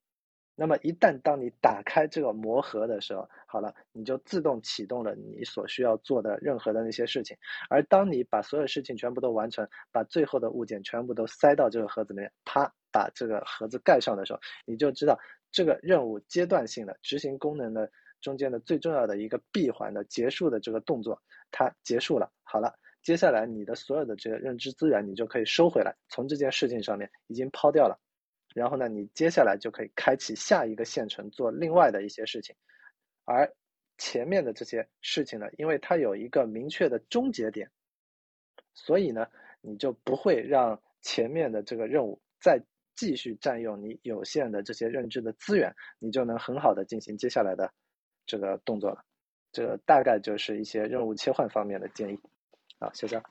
S3: 那么一旦当你打开这个魔盒的时候，好了，你就自动启动了你所需要做的任何的那些事情。而当你把所有事情全部都完成，把最后的物件全部都塞到这个盒子里面，啪，把这个盒子盖上的时候，你就知道这个任务阶段性的执行功能的中间的最重要的一个闭环的结束的这个动作，它结束了。好了，接下来你的所有的这个认知资源，你就可以收回来，从这件事情上面已经抛掉了。然后呢，你接下来就可以开启下一个线程做另外的一些事情，而前面的这些事情呢，因为它有一个明确的终结点，所以呢，你就不会让前面的这个任务再继续占用你有限的这些认知的资源，你就能很好的进行接下来的这个动作了。这大概就是一些任务切换方面的建议。好，谢谢。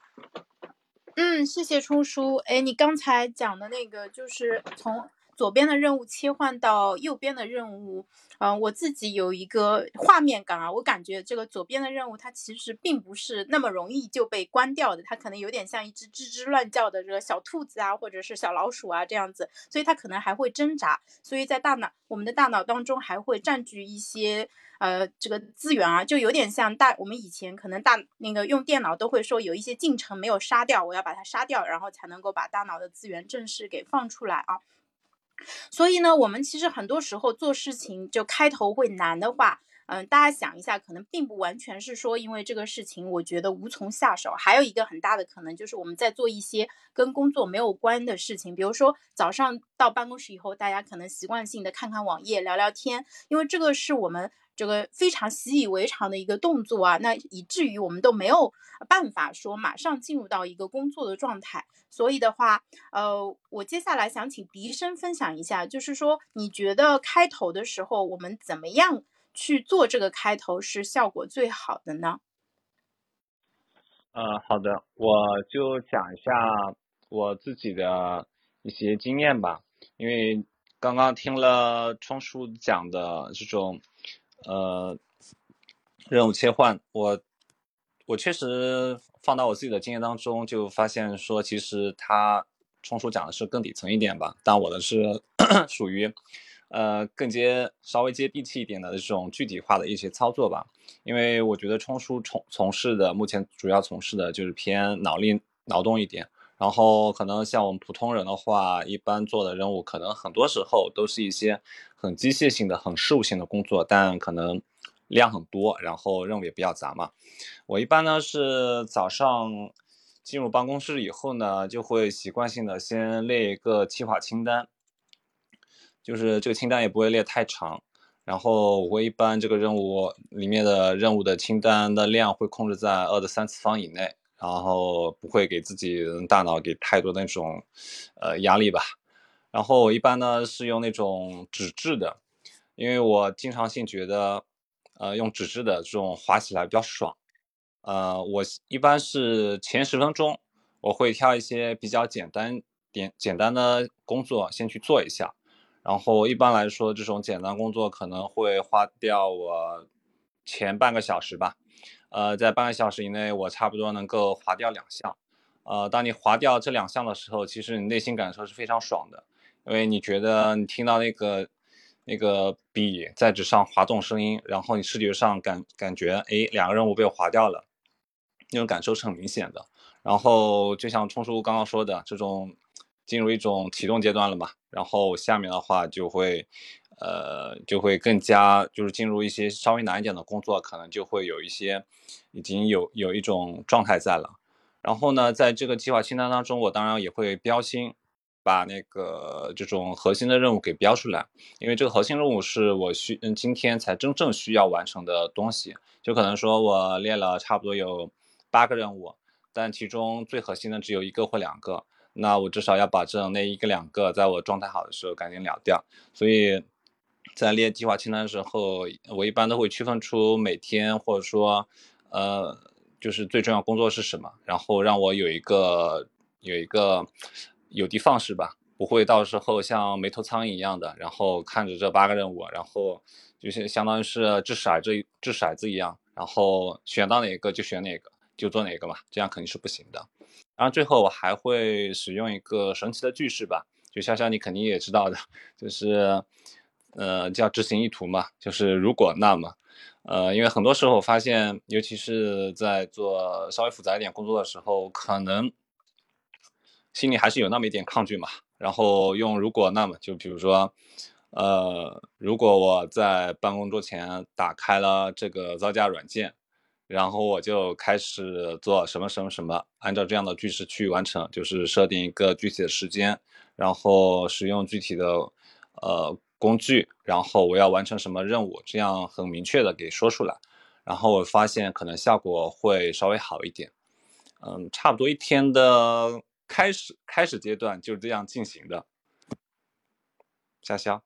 S2: 谢谢冲叔。哎，你刚才讲的那个，就是从左边的任务切换到右边的任务，嗯，我自己有一个画面感啊，我感觉这个左边的任务它其实并不是那么容易就被关掉的，它可能有点像一只吱吱乱叫的这个小兔子啊，或者是小老鼠啊这样子，所以它可能还会挣扎，所以在大脑我们的大脑当中还会占据一些。呃，这个资源啊，就有点像大我们以前可能大那个用电脑都会说有一些进程没有杀掉，我要把它杀掉，然后才能够把大脑的资源正式给放出来啊。所以呢，我们其实很多时候做事情就开头会难的话，嗯，大家想一下，可能并不完全是说因为这个事情我觉得无从下手，还有一个很大的可能就是我们在做一些跟工作没有关的事情，比如说早上到办公室以后，大家可能习惯性的看看网页聊聊天，因为这个是我们。这个非常习以为常的一个动作啊，那以至于我们都没有办法说马上进入到一个工作的状态。所以的话，呃，我接下来想请笛声分享一下，就是说你觉得开头的时候我们怎么样去做这个开头是效果最好的呢？
S1: 呃，好的，我就讲一下我自己的一些经验吧，因为刚刚听了冲叔讲的这种。呃，任务切换，我我确实放到我自己的经验当中，就发现说，其实他冲叔讲的是更底层一点吧，但我的是 属于呃更接稍微接地气一点的这种具体化的一些操作吧。因为我觉得冲叔从从事的目前主要从事的就是偏脑力劳动一点，然后可能像我们普通人的话，一般做的任务可能很多时候都是一些。很机械性的、很事务性的工作，但可能量很多，然后任务也比较杂嘛。我一般呢是早上进入办公室以后呢，就会习惯性的先列一个计划清单，就是这个清单也不会列太长。然后我一般这个任务里面的任务的清单的量会控制在二的三次方以内，然后不会给自己大脑给太多那种呃压力吧。然后我一般呢是用那种纸质的，因为我经常性觉得，呃，用纸质的这种划起来比较爽。呃，我一般是前十分钟我会挑一些比较简单点简单的工作先去做一下，然后一般来说这种简单工作可能会花掉我前半个小时吧。呃，在半个小时以内我差不多能够划掉两项。呃，当你划掉这两项的时候，其实你内心感受是非常爽的。因为你觉得你听到那个那个笔在纸上滑动声音，然后你视觉上感感觉，哎，两个任务被我划掉了，那种感受是很明显的。然后就像冲叔刚刚说的，这种进入一种启动阶段了嘛，然后下面的话就会，呃，就会更加就是进入一些稍微难一点的工作，可能就会有一些已经有有一种状态在了。然后呢，在这个计划清单当中，我当然也会标星。把那个这种核心的任务给标出来，因为这个核心任务是我需嗯今天才真正需要完成的东西。就可能说我列了差不多有八个任务，但其中最核心的只有一个或两个，那我至少要把这那一个两个在我状态好的时候赶紧了掉。所以在列计划清单的时候，我一般都会区分出每天或者说，呃，就是最重要工作是什么，然后让我有一个有一个有的放矢吧，不会到时候像没头苍蝇一样的，然后看着这八个任务，然后就是相当于是掷骰子掷骰子一样，然后选到哪个就选哪个，就做哪个嘛，这样肯定是不行的。然后最后我还会使用一个神奇的句式吧，就潇潇你肯定也知道的，就是。呃，叫执行意图嘛，就是如果那么，呃，因为很多时候我发现，尤其是在做稍微复杂一点工作的时候，可能心里还是有那么一点抗拒嘛。然后用如果那么，就比如说，呃，如果我在办公桌前打开了这个造价软件，然后我就开始做什么什么什么，按照这样的句式去完成，就是设定一个具体的时间，然后使用具体的，呃。工具，然后我要完成什么任务，这样很明确的给说出来，然后我发现可能效果会稍微好一点。嗯，差不多一天的开始开始阶段就是这样进行的。潇潇，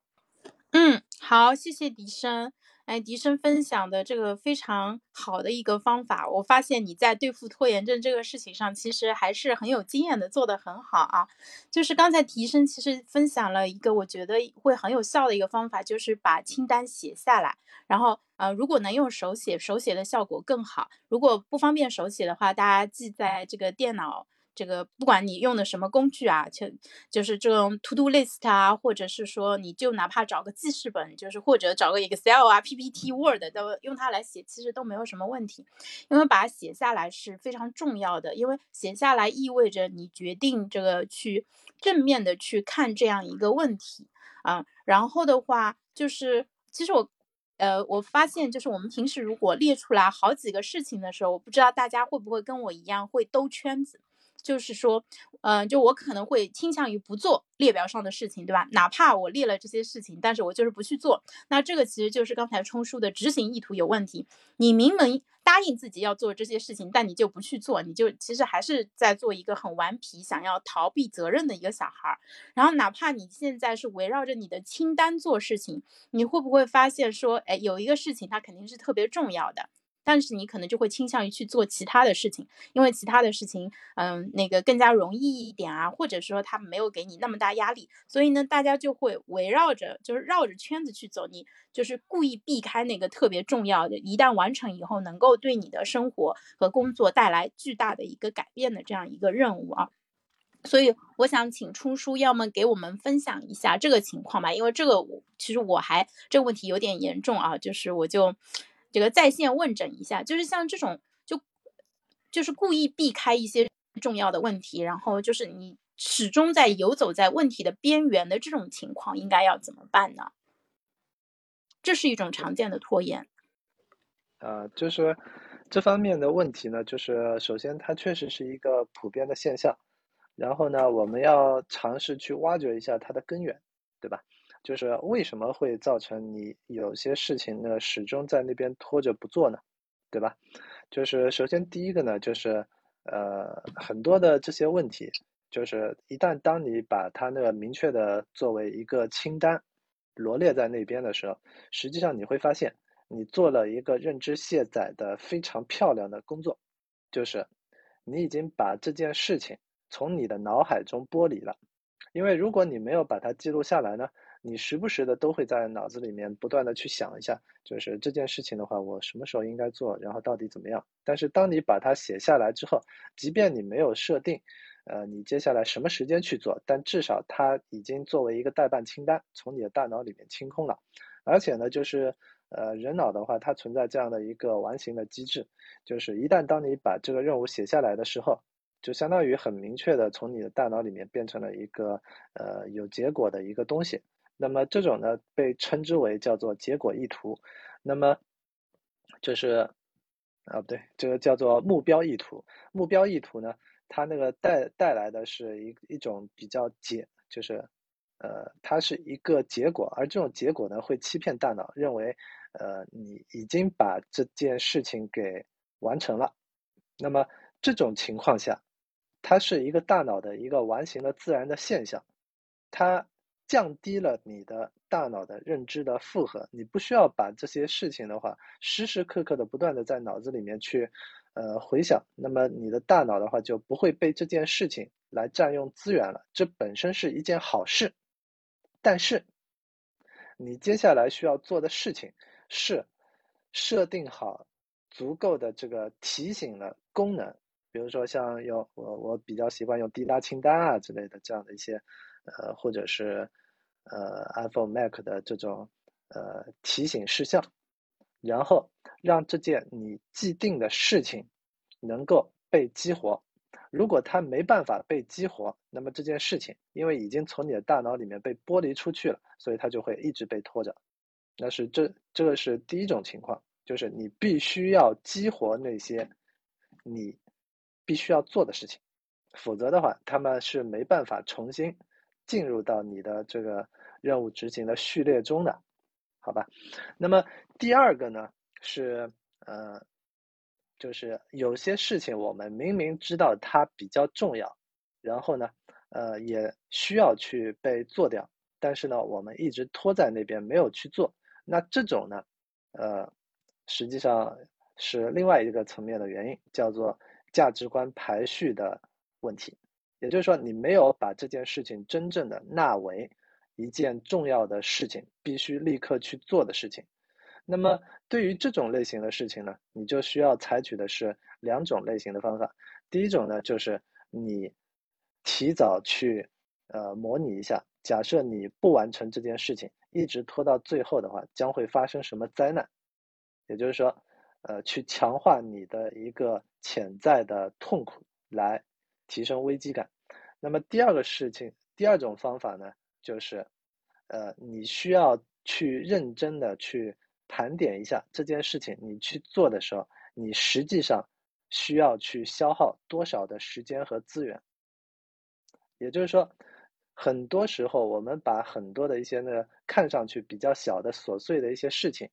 S2: 嗯，好，谢谢笛声。哎，笛声分享的这个非常好的一个方法，我发现你在对付拖延症这个事情上，其实还是很有经验的，做得很好啊。就是刚才笛声其实分享了一个我觉得会很有效的一个方法，就是把清单写下来，然后呃，如果能用手写，手写的效果更好；如果不方便手写的话，大家记在这个电脑。这个不管你用的什么工具啊，就就是这种 to do list 啊，或者是说你就哪怕找个记事本，就是或者找个 Excel 啊、PPT、Word 都用它来写，其实都没有什么问题。因为把它写下来是非常重要的，因为写下来意味着你决定这个去正面的去看这样一个问题啊。然后的话，就是其实我呃我发现，就是我们平时如果列出来好几个事情的时候，我不知道大家会不会跟我一样会兜圈子。就是说，嗯，就我可能会倾向于不做列表上的事情，对吧？哪怕我列了这些事情，但是我就是不去做。那这个其实就是刚才冲叔的执行意图有问题。你明明答应自己要做这些事情，但你就不去做，你就其实还是在做一个很顽皮、想要逃避责任的一个小孩儿。然后，哪怕你现在是围绕着你的清单做事情，你会不会发现说，哎，有一个事情它肯定是特别重要的？但是你可能就会倾向于去做其他的事情，因为其他的事情，嗯，那个更加容易一点啊，或者说他没有给你那么大压力，所以呢，大家就会围绕着，就是绕着圈子去走，你就是故意避开那个特别重要的，一旦完成以后能够对你的生活和工作带来巨大的一个改变的这样一个任务啊。所以我想请出书，要么给我们分享一下这个情况吧，因为这个其实我还这个问题有点严重啊，就是我就。这个在线问诊一下，就是像这种，就就是故意避开一些重要的问题，然后就是你始终在游走在问题的边缘的这种情况，应该要怎么办呢？这是一种常见的拖延。
S3: 呃，就是这方面的问题呢，就是首先它确实是一个普遍的现象，然后呢，我们要尝试去挖掘一下它的根源，对吧？就是为什么会造成你有些事情呢始终在那边拖着不做呢？对吧？就是首先第一个呢，就是呃很多的这些问题，就是一旦当你把它那个明确的作为一个清单罗列在那边的时候，实际上你会发现你做了一个认知卸载的非常漂亮的工作，就是你已经把这件事情从你的脑海中剥离了，因为如果你没有把它记录下来呢？你时不时的都会在脑子里面不断的去想一下，就是这件事情的话，我什么时候应该做，然后到底怎么样？但是当你把它写下来之后，即便你没有设定，呃，你接下来什么时间去做，但至少它已经作为一个代办清单从你的大脑里面清空了。而且呢，就是呃，人脑的话，它存在这样的一个完形的机制，就是一旦当你把这个任务写下来的时候，就相当于很明确的从你的大脑里面变成了一个呃有结果的一个东西。那么这种呢，被称之为叫做结果意图。那么就是啊，不对，这个叫做目标意图。目标意图呢，它那个带带来的是一一种比较结，就是呃，它是一个结果，而这种结果呢，会欺骗大脑，认为呃，你已经把这件事情给完成了。那么这种情况下，它是一个大脑的一个完形的自然的现象，它。降低了你的大脑的认知的负荷，你不需要把这些事情的话时时刻刻的不断的在脑子里面去呃回想，那么你的大脑的话就不会被这件事情来占用资源了，这本身是一件好事。但是你接下来需要做的事情是设定好足够的这个提醒的功能，比如说像用我我比较习惯用滴答清单啊之类的这样的一些。呃，或者是呃 iPhone、Mac 的这种呃提醒事项，然后让这件你既定的事情能够被激活。如果它没办法被激活，那么这件事情因为已经从你的大脑里面被剥离出去了，所以它就会一直被拖着。那是这这个是第一种情况，就是你必须要激活那些你必须要做的事情，否则的话，他们是没办法重新。进入到你的这个任务执行的序列中的，好吧？那么第二个呢是呃，就是有些事情我们明明知道它比较重要，然后呢呃也需要去被做掉，但是呢我们一直拖在那边没有去做，那这种呢呃实际上是另外一个层面的原因，叫做价值观排序的问题。也就是说，你没有把这件事情真正的纳为一件重要的事情，必须立刻去做的事情。那么，对于这种类型的事情呢，你就需要采取的是两种类型的方法。第一种呢，就是你提早去呃模拟一下，假设你不完成这件事情，一直拖到最后的话，将会发生什么灾难？也就是说，呃，去强化你的一个潜在的痛苦来。提升危机感。那么第二个事情，第二种方法呢，就是，呃，你需要去认真的去盘点一下这件事情，你去做的时候，你实际上需要去消耗多少的时间和资源。也就是说，很多时候我们把很多的一些呢看上去比较小的琐碎的一些事情，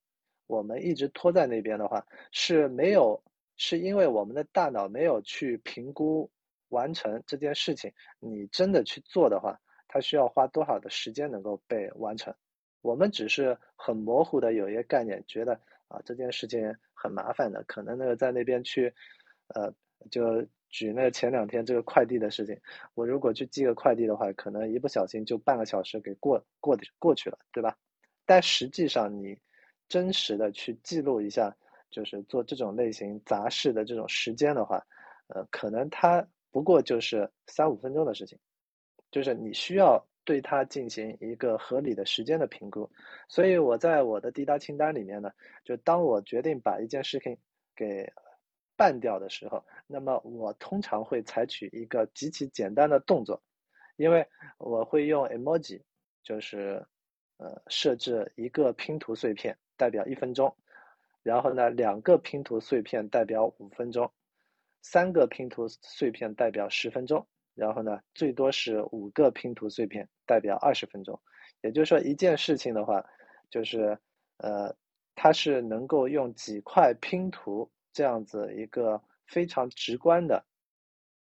S3: 我们一直拖在那边的话，是没有，是因为我们的大脑没有去评估。完成这件事情，你真的去做的话，它需要花多少的时间能够被完成？我们只是很模糊的有一个概念，觉得啊这件事情很麻烦的，可能那个在那边去，呃，就举那个前两天这个快递的事情，我如果去寄个快递的话，可能一不小心就半个小时给过过过去了，对吧？但实际上你真实的去记录一下，就是做这种类型杂事的这种时间的话，呃，可能它。不过就是三五分钟的事情，就是你需要对它进行一个合理的时间的评估。所以我在我的滴答清单里面呢，就当我决定把一件事情给办掉的时候，那么我通常会采取一个极其简单的动作，因为我会用 emoji，就是呃设置一个拼图碎片代表一分钟，然后呢两个拼图碎片代表五分钟。三个拼图碎片代表十分钟，然后呢，最多是五个拼图碎片代表二十分钟。也就是说，一件事情的话，就是呃，它是能够用几块拼图这样子一个非常直观的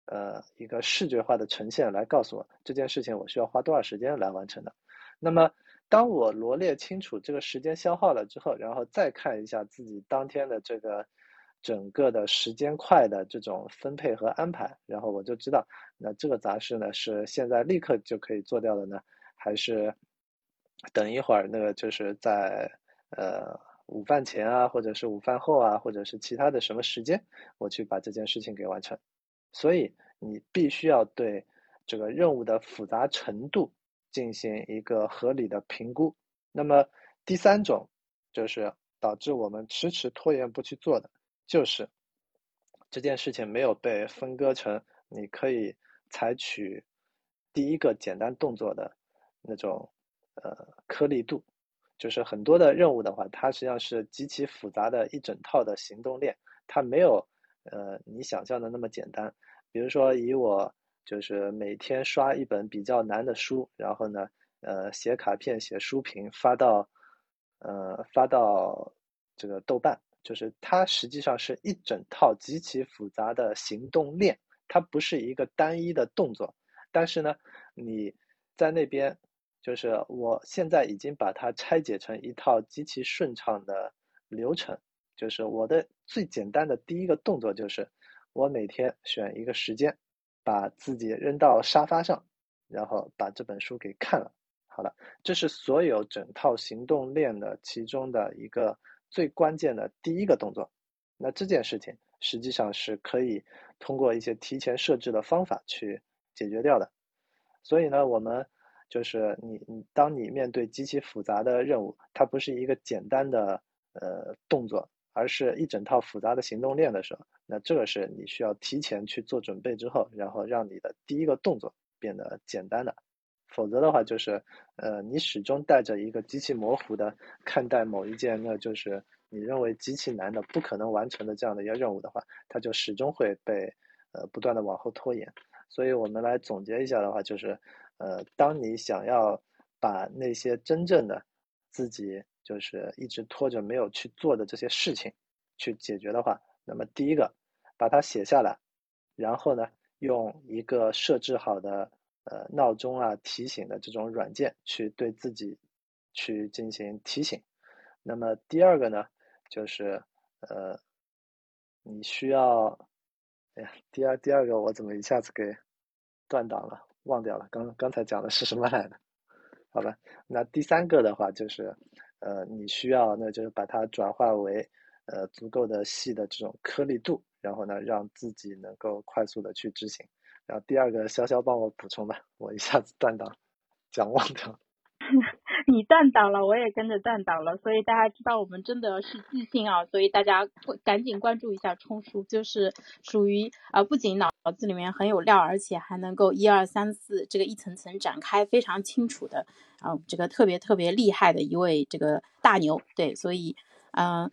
S3: 呃一个视觉化的呈现来告诉我这件事情我需要花多少时间来完成的。那么，当我罗列清楚这个时间消耗了之后，然后再看一下自己当天的这个。整个的时间块的这种分配和安排，然后我就知道，那这个杂事呢是现在立刻就可以做掉的呢，还是等一会儿那个就是在呃午饭前啊，或者是午饭后啊，或者是其他的什么时间，我去把这件事情给完成。所以你必须要对这个任务的复杂程度进行一个合理的评估。那么第三种就是导致我们迟迟拖延不去做的。就是这件事情没有被分割成你可以采取第一个简单动作的那种呃颗粒度，就是很多的任务的话，它实际上是极其复杂的一整套的行动链，它没有呃你想象的那么简单。比如说，以我就是每天刷一本比较难的书，然后呢呃写卡片、写书评发到呃发到这个豆瓣。就是它实际上是一整套极其复杂的行动链，它不是一个单一的动作。但是呢，你在那边就是我现在已经把它拆解成一套极其顺畅的流程。就是我的最简单的第一个动作就是，我每天选一个时间，把自己扔到沙发上，然后把这本书给看了。好了，这是所有整套行动链的其中的一个最关键的第一个动作。那这件事情实际上是可以通过一些提前设置的方法去解决掉的。所以呢，我们就是你你当你面对极其复杂的任务，它不是一个简单的呃动作。而是一整套复杂的行动链的时候，那这个是你需要提前去做准备之后，然后让你的第一个动作变得简单的。否则的话，就是呃，你始终带着一个极其模糊的看待某一件，那就是你认为极其难的、不可能完成的这样的一个任务的话，它就始终会被呃不断的往后拖延。所以我们来总结一下的话，就是呃，当你想要把那些真正的自己。就是一直拖着没有去做的这些事情，去解决的话，那么第一个，把它写下来，然后呢，用一个设置好的呃闹钟啊提醒的这种软件去对自己去进行提醒。那么第二个呢，就是呃，你需要，哎呀，第二第二个我怎么一下子给断档了，忘掉了，刚刚才讲的是什么来的？好吧，那第三个的话就是。呃，你需要那就是把它转化为呃足够的细的这种颗粒度，然后呢，让自己能够快速的去执行。然后第二个，潇潇帮我补充吧，我一下子断档，讲忘掉。
S2: 你断档了，我也跟着断档了，所以大家知道我们真的是即兴啊，所以大家赶紧关注一下冲叔，就是属于啊不仅脑子里面很有料，而且还能够一二三四这个一层层展开非常清楚的啊这个特别特别厉害的一位这个大牛，对，所以嗯，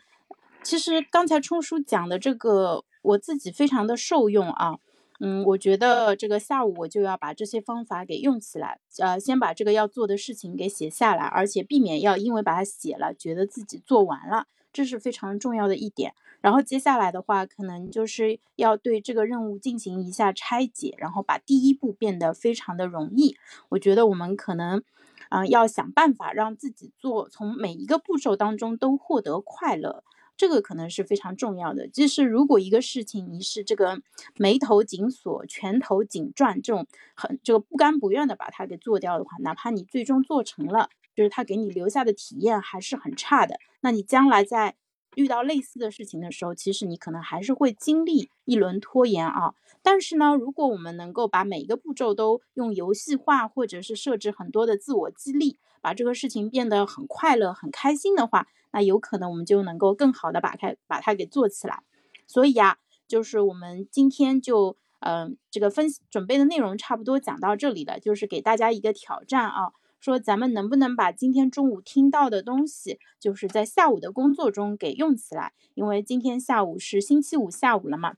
S2: 其实刚才冲叔讲的这个我自己非常的受用啊。嗯，我觉得这个下午我就要把这些方法给用起来，呃，先把这个要做的事情给写下来，而且避免要因为把它写了，觉得自己做完了，这是非常重要的一点。然后接下来的话，可能就是要对这个任务进行一下拆解，然后把第一步变得非常的容易。我觉得我们可能，嗯，要想办法让自己做，从每一个步骤当中都获得快乐。这个可能是非常重要的，就是如果一个事情你是这个眉头紧锁、拳头紧攥这种很这个不甘不愿的把它给做掉的话，哪怕你最终做成了，就是它给你留下的体验还是很差的。那你将来在遇到类似的事情的时候，其实你可能还是会经历一轮拖延啊。但是呢，如果我们能够把每一个步骤都用游戏化，或者是设置很多的自我激励，把这个事情变得很快乐、很开心的话。那有可能我们就能够更好的把它把它给做起来，所以啊，就是我们今天就嗯这个分准备的内容差不多讲到这里了，就是给大家一个挑战啊，说咱们能不能把今天中午听到的东西，就是在下午的工作中给用起来，因为今天下午是星期五下午了嘛。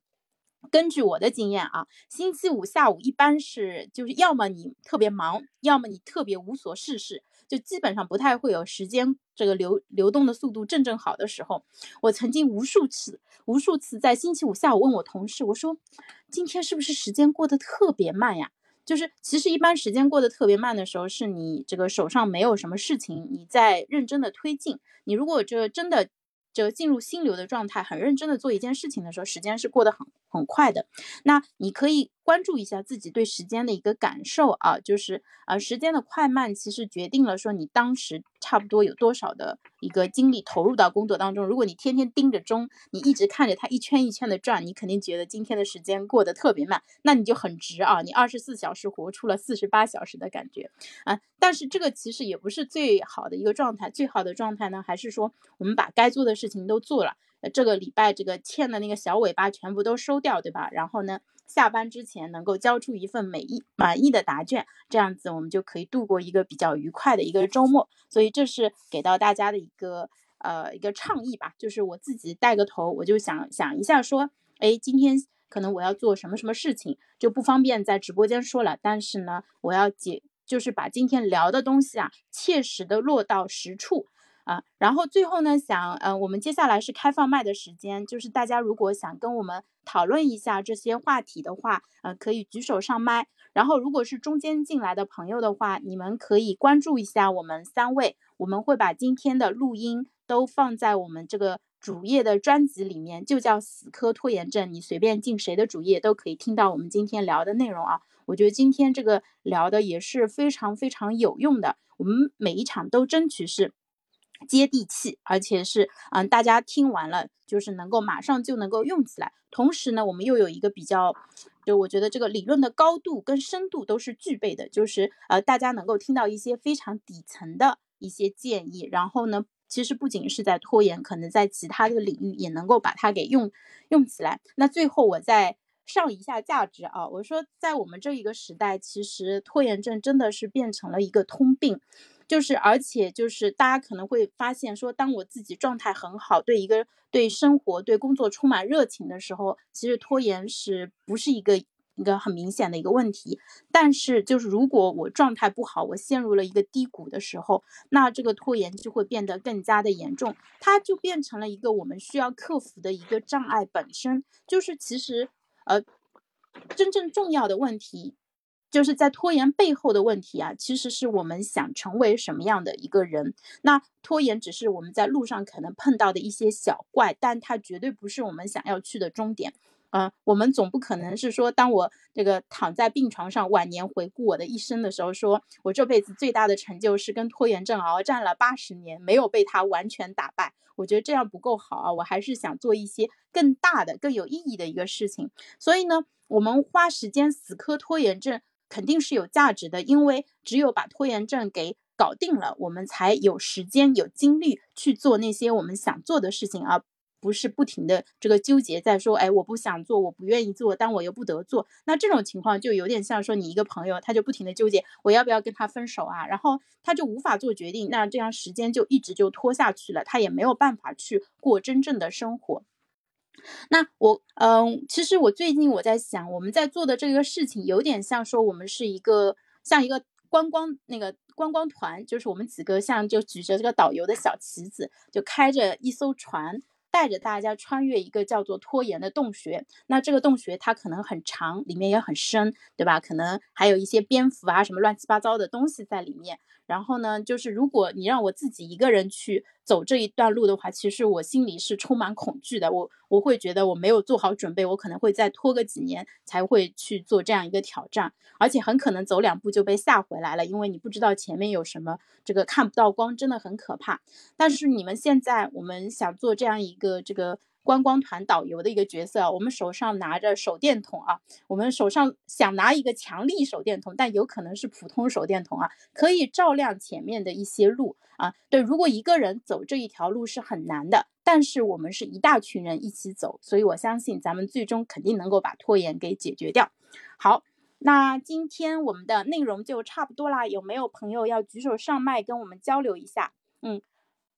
S2: 根据我的经验啊，星期五下午一般是就是要么你特别忙，要么你特别无所事事。就基本上不太会有时间这个流流动的速度正正好的时候。我曾经无数次、无数次在星期五下午问我同事，我说：“今天是不是时间过得特别慢呀？”就是其实一般时间过得特别慢的时候，是你这个手上没有什么事情，你在认真的推进。你如果这真的。这个进入心流的状态，很认真的做一件事情的时候，时间是过得很很快的。那你可以关注一下自己对时间的一个感受啊，就是呃时间的快慢其实决定了说你当时差不多有多少的一个精力投入到工作当中。如果你天天盯着钟，你一直看着它一圈一圈的转，你肯定觉得今天的时间过得特别慢，那你就很值啊，你二十四小时活出了四十八小时的感觉啊。但是这个其实也不是最好的一个状态，最好的状态呢，还是说我们把该做的事情都做了，这个礼拜这个欠的那个小尾巴全部都收掉，对吧？然后呢，下班之前能够交出一份满意满意的答卷，这样子我们就可以度过一个比较愉快的一个周末。所以这是给到大家的一个呃一个倡议吧，就是我自己带个头，我就想想一下说，哎，今天可能我要做什么什么事情，就不方便在直播间说了，但是呢，我要解。就是把今天聊的东西啊，切实的落到实处啊。然后最后呢，想，嗯，我们接下来是开放麦的时间，就是大家如果想跟我们讨论一下这些话题的话，呃，可以举手上麦。然后如果是中间进来的朋友的话，你们可以关注一下我们三位，我们会把今天的录音都放在我们这个主页的专辑里面，就叫死磕拖延症。你随便进谁的主页都可以听到我们今天聊的内容啊。我觉得今天这个聊的也是非常非常有用的，我们每一场都争取是。接地气，而且是嗯，大家听完了就是能够马上就能够用起来。同时呢，我们又有一个比较，就我觉得这个理论的高度跟深度都是具备的，就是呃，大家能够听到一些非常底层的一些建议。然后呢，其实不仅是在拖延，可能在其他的领域也能够把它给用用起来。那最后我再上一下价值啊，我说在我们这一个时代，其实拖延症真的是变成了一个通病。就是，而且就是大家可能会发现，说当我自己状态很好，对一个对生活、对工作充满热情的时候，其实拖延是不是一个一个很明显的一个问题？但是就是如果我状态不好，我陷入了一个低谷的时候，那这个拖延就会变得更加的严重，它就变成了一个我们需要克服的一个障碍本身。就是其实，呃，真正重要的问题。就是在拖延背后的问题啊，其实是我们想成为什么样的一个人。那拖延只是我们在路上可能碰到的一些小怪，但它绝对不是我们想要去的终点。啊，我们总不可能是说，当我这个躺在病床上晚年回顾我的一生的时候，说我这辈子最大的成就是跟拖延症鏖战了八十年，没有被它完全打败。我觉得这样不够好啊，我还是想做一些更大的、更有意义的一个事情。所以呢，我们花时间死磕拖延症。肯定是有价值的，因为只有把拖延症给搞定了，我们才有时间、有精力去做那些我们想做的事情，而不是不停的这个纠结在说，哎，我不想做，我不愿意做，但我又不得做。那这种情况就有点像说，你一个朋友，他就不停的纠结，我要不要跟他分手啊？然后他就无法做决定，那这样时间就一直就拖下去了，他也没有办法去过真正的生活。那我嗯，其实我最近我在想，我们在做的这个事情有点像说，我们是一个像一个观光那个观光团，就是我们几个像就举着这个导游的小旗子，就开着一艘船，带着大家穿越一个叫做拖延的洞穴。那这个洞穴它可能很长，里面也很深，对吧？可能还有一些蝙蝠啊什么乱七八糟的东西在里面。然后呢，就是如果你让我自己一个人去走这一段路的话，其实我心里是充满恐惧的。我我会觉得我没有做好准备，我可能会再拖个几年才会去做这样一个挑战，而且很可能走两步就被吓回来了，因为你不知道前面有什么，这个看不到光，真的很可怕。但是你们现在，我们想做这样一个这个。观光团导游的一个角色，我们手上拿着手电筒啊，我们手上想拿一个强力手电筒，但有可能是普通手电筒啊，可以照亮前面的一些路啊。对，如果一个人走这一条路是很难的，但是我们是一大群人一起走，所以我相信咱们最终肯定能够把拖延给解决掉。好，那今天我们的内容就差不多啦，有没有朋友要举手上麦跟我们交流一下？嗯。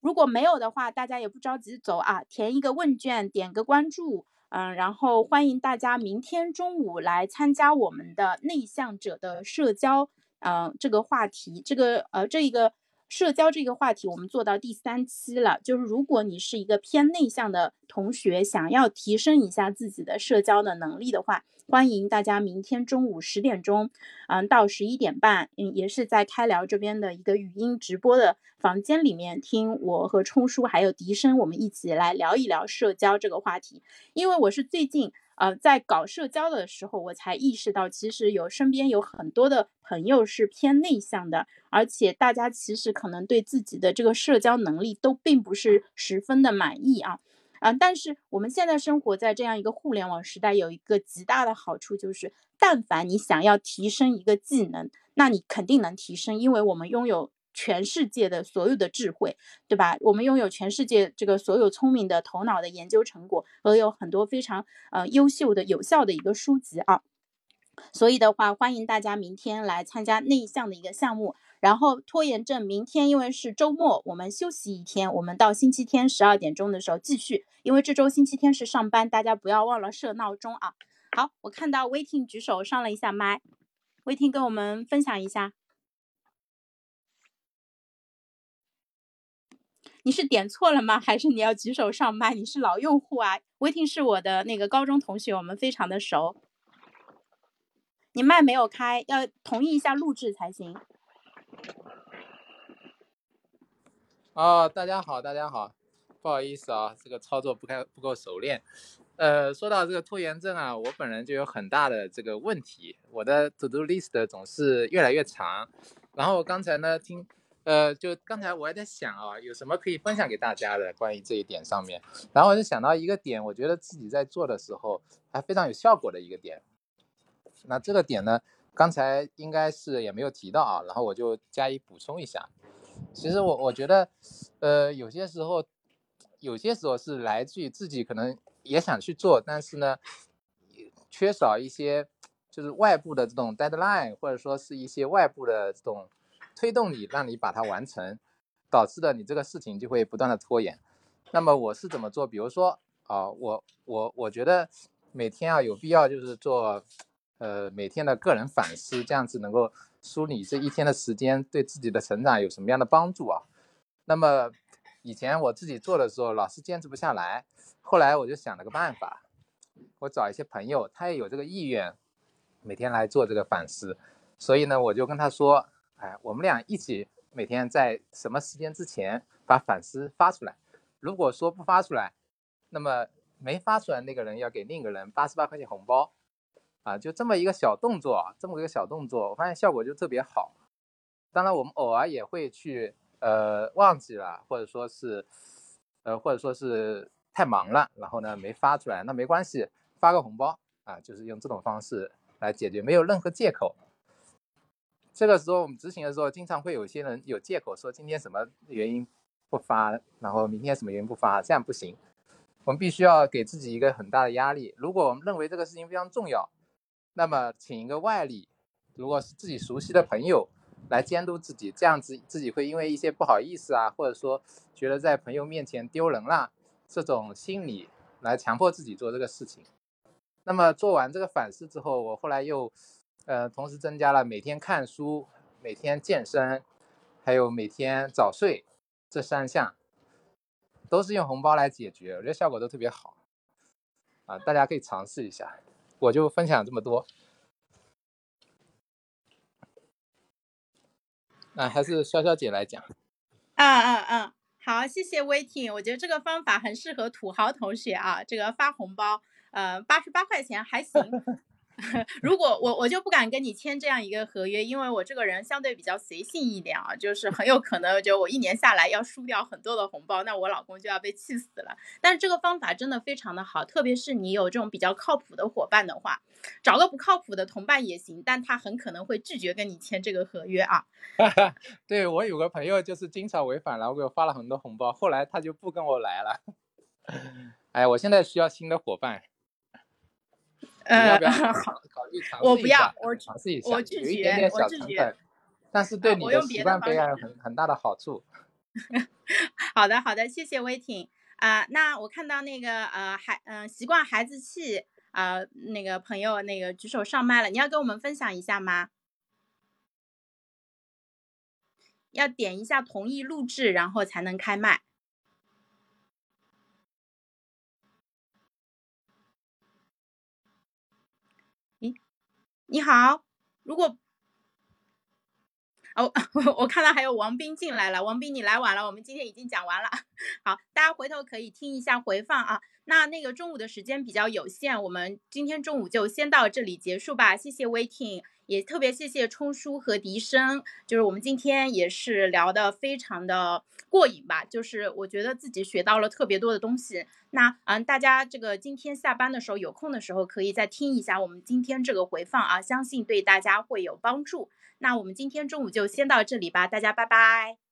S2: 如果没有的话，大家也不着急走啊，填一个问卷，点个关注，嗯，然后欢迎大家明天中午来参加我们的内向者的社交，嗯，这个话题，这个呃，这一个社交这个话题，我们做到第三期了。就是如果你是一个偏内向的同学，想要提升一下自己的社交的能力的话。欢迎大家明天中午十点钟，嗯，到十一点半，嗯，也是在开聊这边的一个语音直播的房间里面听我和冲叔还有笛声，我们一起来聊一聊社交这个话题。因为我是最近呃在搞社交的时候，我才意识到，其实有身边有很多的朋友是偏内向的，而且大家其实可能对自己的这个社交能力都并不是十分的满意啊。啊，但是我们现在生活在这样一个互联网时代，有一个极大的好处就是，但凡你想要提升一个技能，那你肯定能提升，因为我们拥有全世界的所有的智慧，对吧？我们拥有全世界这个所有聪明的头脑的研究成果，和有很多非常呃优秀的有效的一个书籍啊。所以的话，欢迎大家明天来参加内向的一个项目。然后拖延症，明天因为是周末，我们休息一天。我们到星期天十二点钟的时候继续，因为这周星期天是上班，大家不要忘了设闹钟啊。好，我看到 waiting 举手上了一下麦，waiting 跟我们分享一下。你是点错了吗？还是你要举手上麦？你是老用户啊？waiting 是我的那个高中同学，我们非常的熟。你麦没有开，要同意一下录制才行。
S4: 哦，大家好，大家好，不好意思啊，这个操作不开不够熟练。呃，说到这个拖延症啊，我本人就有很大的这个问题，我的 to do list 总是越来越长。然后刚才呢，听，呃，就刚才我还在想啊，有什么可以分享给大家的关于这一点上面。然后我就想到一个点，我觉得自己在做的时候还非常有效果的一个点。那这个点呢，刚才应该是也没有提到啊，然后我就加以补充一下。其实我我觉得，呃，有些时候，有些时候是来自于自己可能也想去做，但是呢，缺少一些就是外部的这种 deadline，或者说是一些外部的这种推动你，让你把它完成，导致的你这个事情就会不断的拖延。那么我是怎么做？比如说啊，我我我觉得每天啊有必要就是做，呃，每天的个人反思，这样子能够。梳理这一天的时间对自己的成长有什么样的帮助啊？那么以前我自己做的时候，老是坚持不下来。后来我就想了个办法，我找一些朋友，他也有这个意愿，每天来做这个反思。所以呢，我就跟他说：“哎，我们俩一起每天在什么时间之前把反思发出来。如果说不发出来，那么没发出来那个人要给另一个人八十八块钱红包。”啊，就这么一个小动作，这么一个小动作，我发现效果就特别好。当然，我们偶尔也会去呃忘记了，或者说是呃或者说是太忙了，然后呢没发出来，那没关系，发个红包啊，就是用这种方式来解决，没有任何借口。这个时候我们执行的时候，经常会有些人有借口说今天什么原因不发，然后明天什么原因不发，这样不行。我们必须要给自己一个很大的压力。如果我们认为这个事情非常重要，那么，请一个外力，如果是自己熟悉的朋友来监督自己，这样子自己会因为一些不好意思啊，或者说觉得在朋友面前丢人了这种心理来强迫自己做这个事情。那么做完这个反思之后，我后来又呃同时增加了每天看书、每天健身，还有每天早睡这三项，都是用红包来解决，我觉得效果都特别好啊，大家可以尝试一下。我就分享这么多，那还是潇潇姐来讲。
S2: 嗯嗯嗯，好，谢谢威婷，我觉得这个方法很适合土豪同学啊，这个发红包，呃，八十八块钱还行。如果我我就不敢跟你签这样一个合约，因为我这个人相对比较随性一点啊，就是很有可能就我一年下来要输掉很多的红包，那我老公就要被气死了。但是这个方法真的非常的好，特别是你有这种比较靠谱的伙伴的话，找个不靠谱的同伴也行，但他很可能会拒绝跟你签这个合约啊。
S4: 对我有个朋友就是经常违反了，我给我发了很多红包，后来他就不跟我来了。哎，我现在需要新的伙伴。
S2: 呃，
S4: 好，
S2: 我不要，
S4: 我尝试一下，
S2: 我拒
S4: 绝，我拒绝。但是对你的习惯培养有很很大的好处。
S2: 好的，好的，谢谢威婷啊。那我看到那个呃孩嗯习惯孩子气啊那个朋友那个举手上麦了，你要跟我们分享一下吗？要点一下同意录制，然后才能开麦。你好，如果哦，我看到还有王斌进来了，王斌你来晚了，我们今天已经讲完了。好，大家回头可以听一下回放啊。那那个中午的时间比较有限，我们今天中午就先到这里结束吧。谢谢 waiting。也特别谢谢冲叔和笛声，就是我们今天也是聊的非常的过瘾吧，就是我觉得自己学到了特别多的东西。那嗯，大家这个今天下班的时候有空的时候可以再听一下我们今天这个回放啊，相信对大家会有帮助。那我们今天中午就先到这里吧，大家拜拜。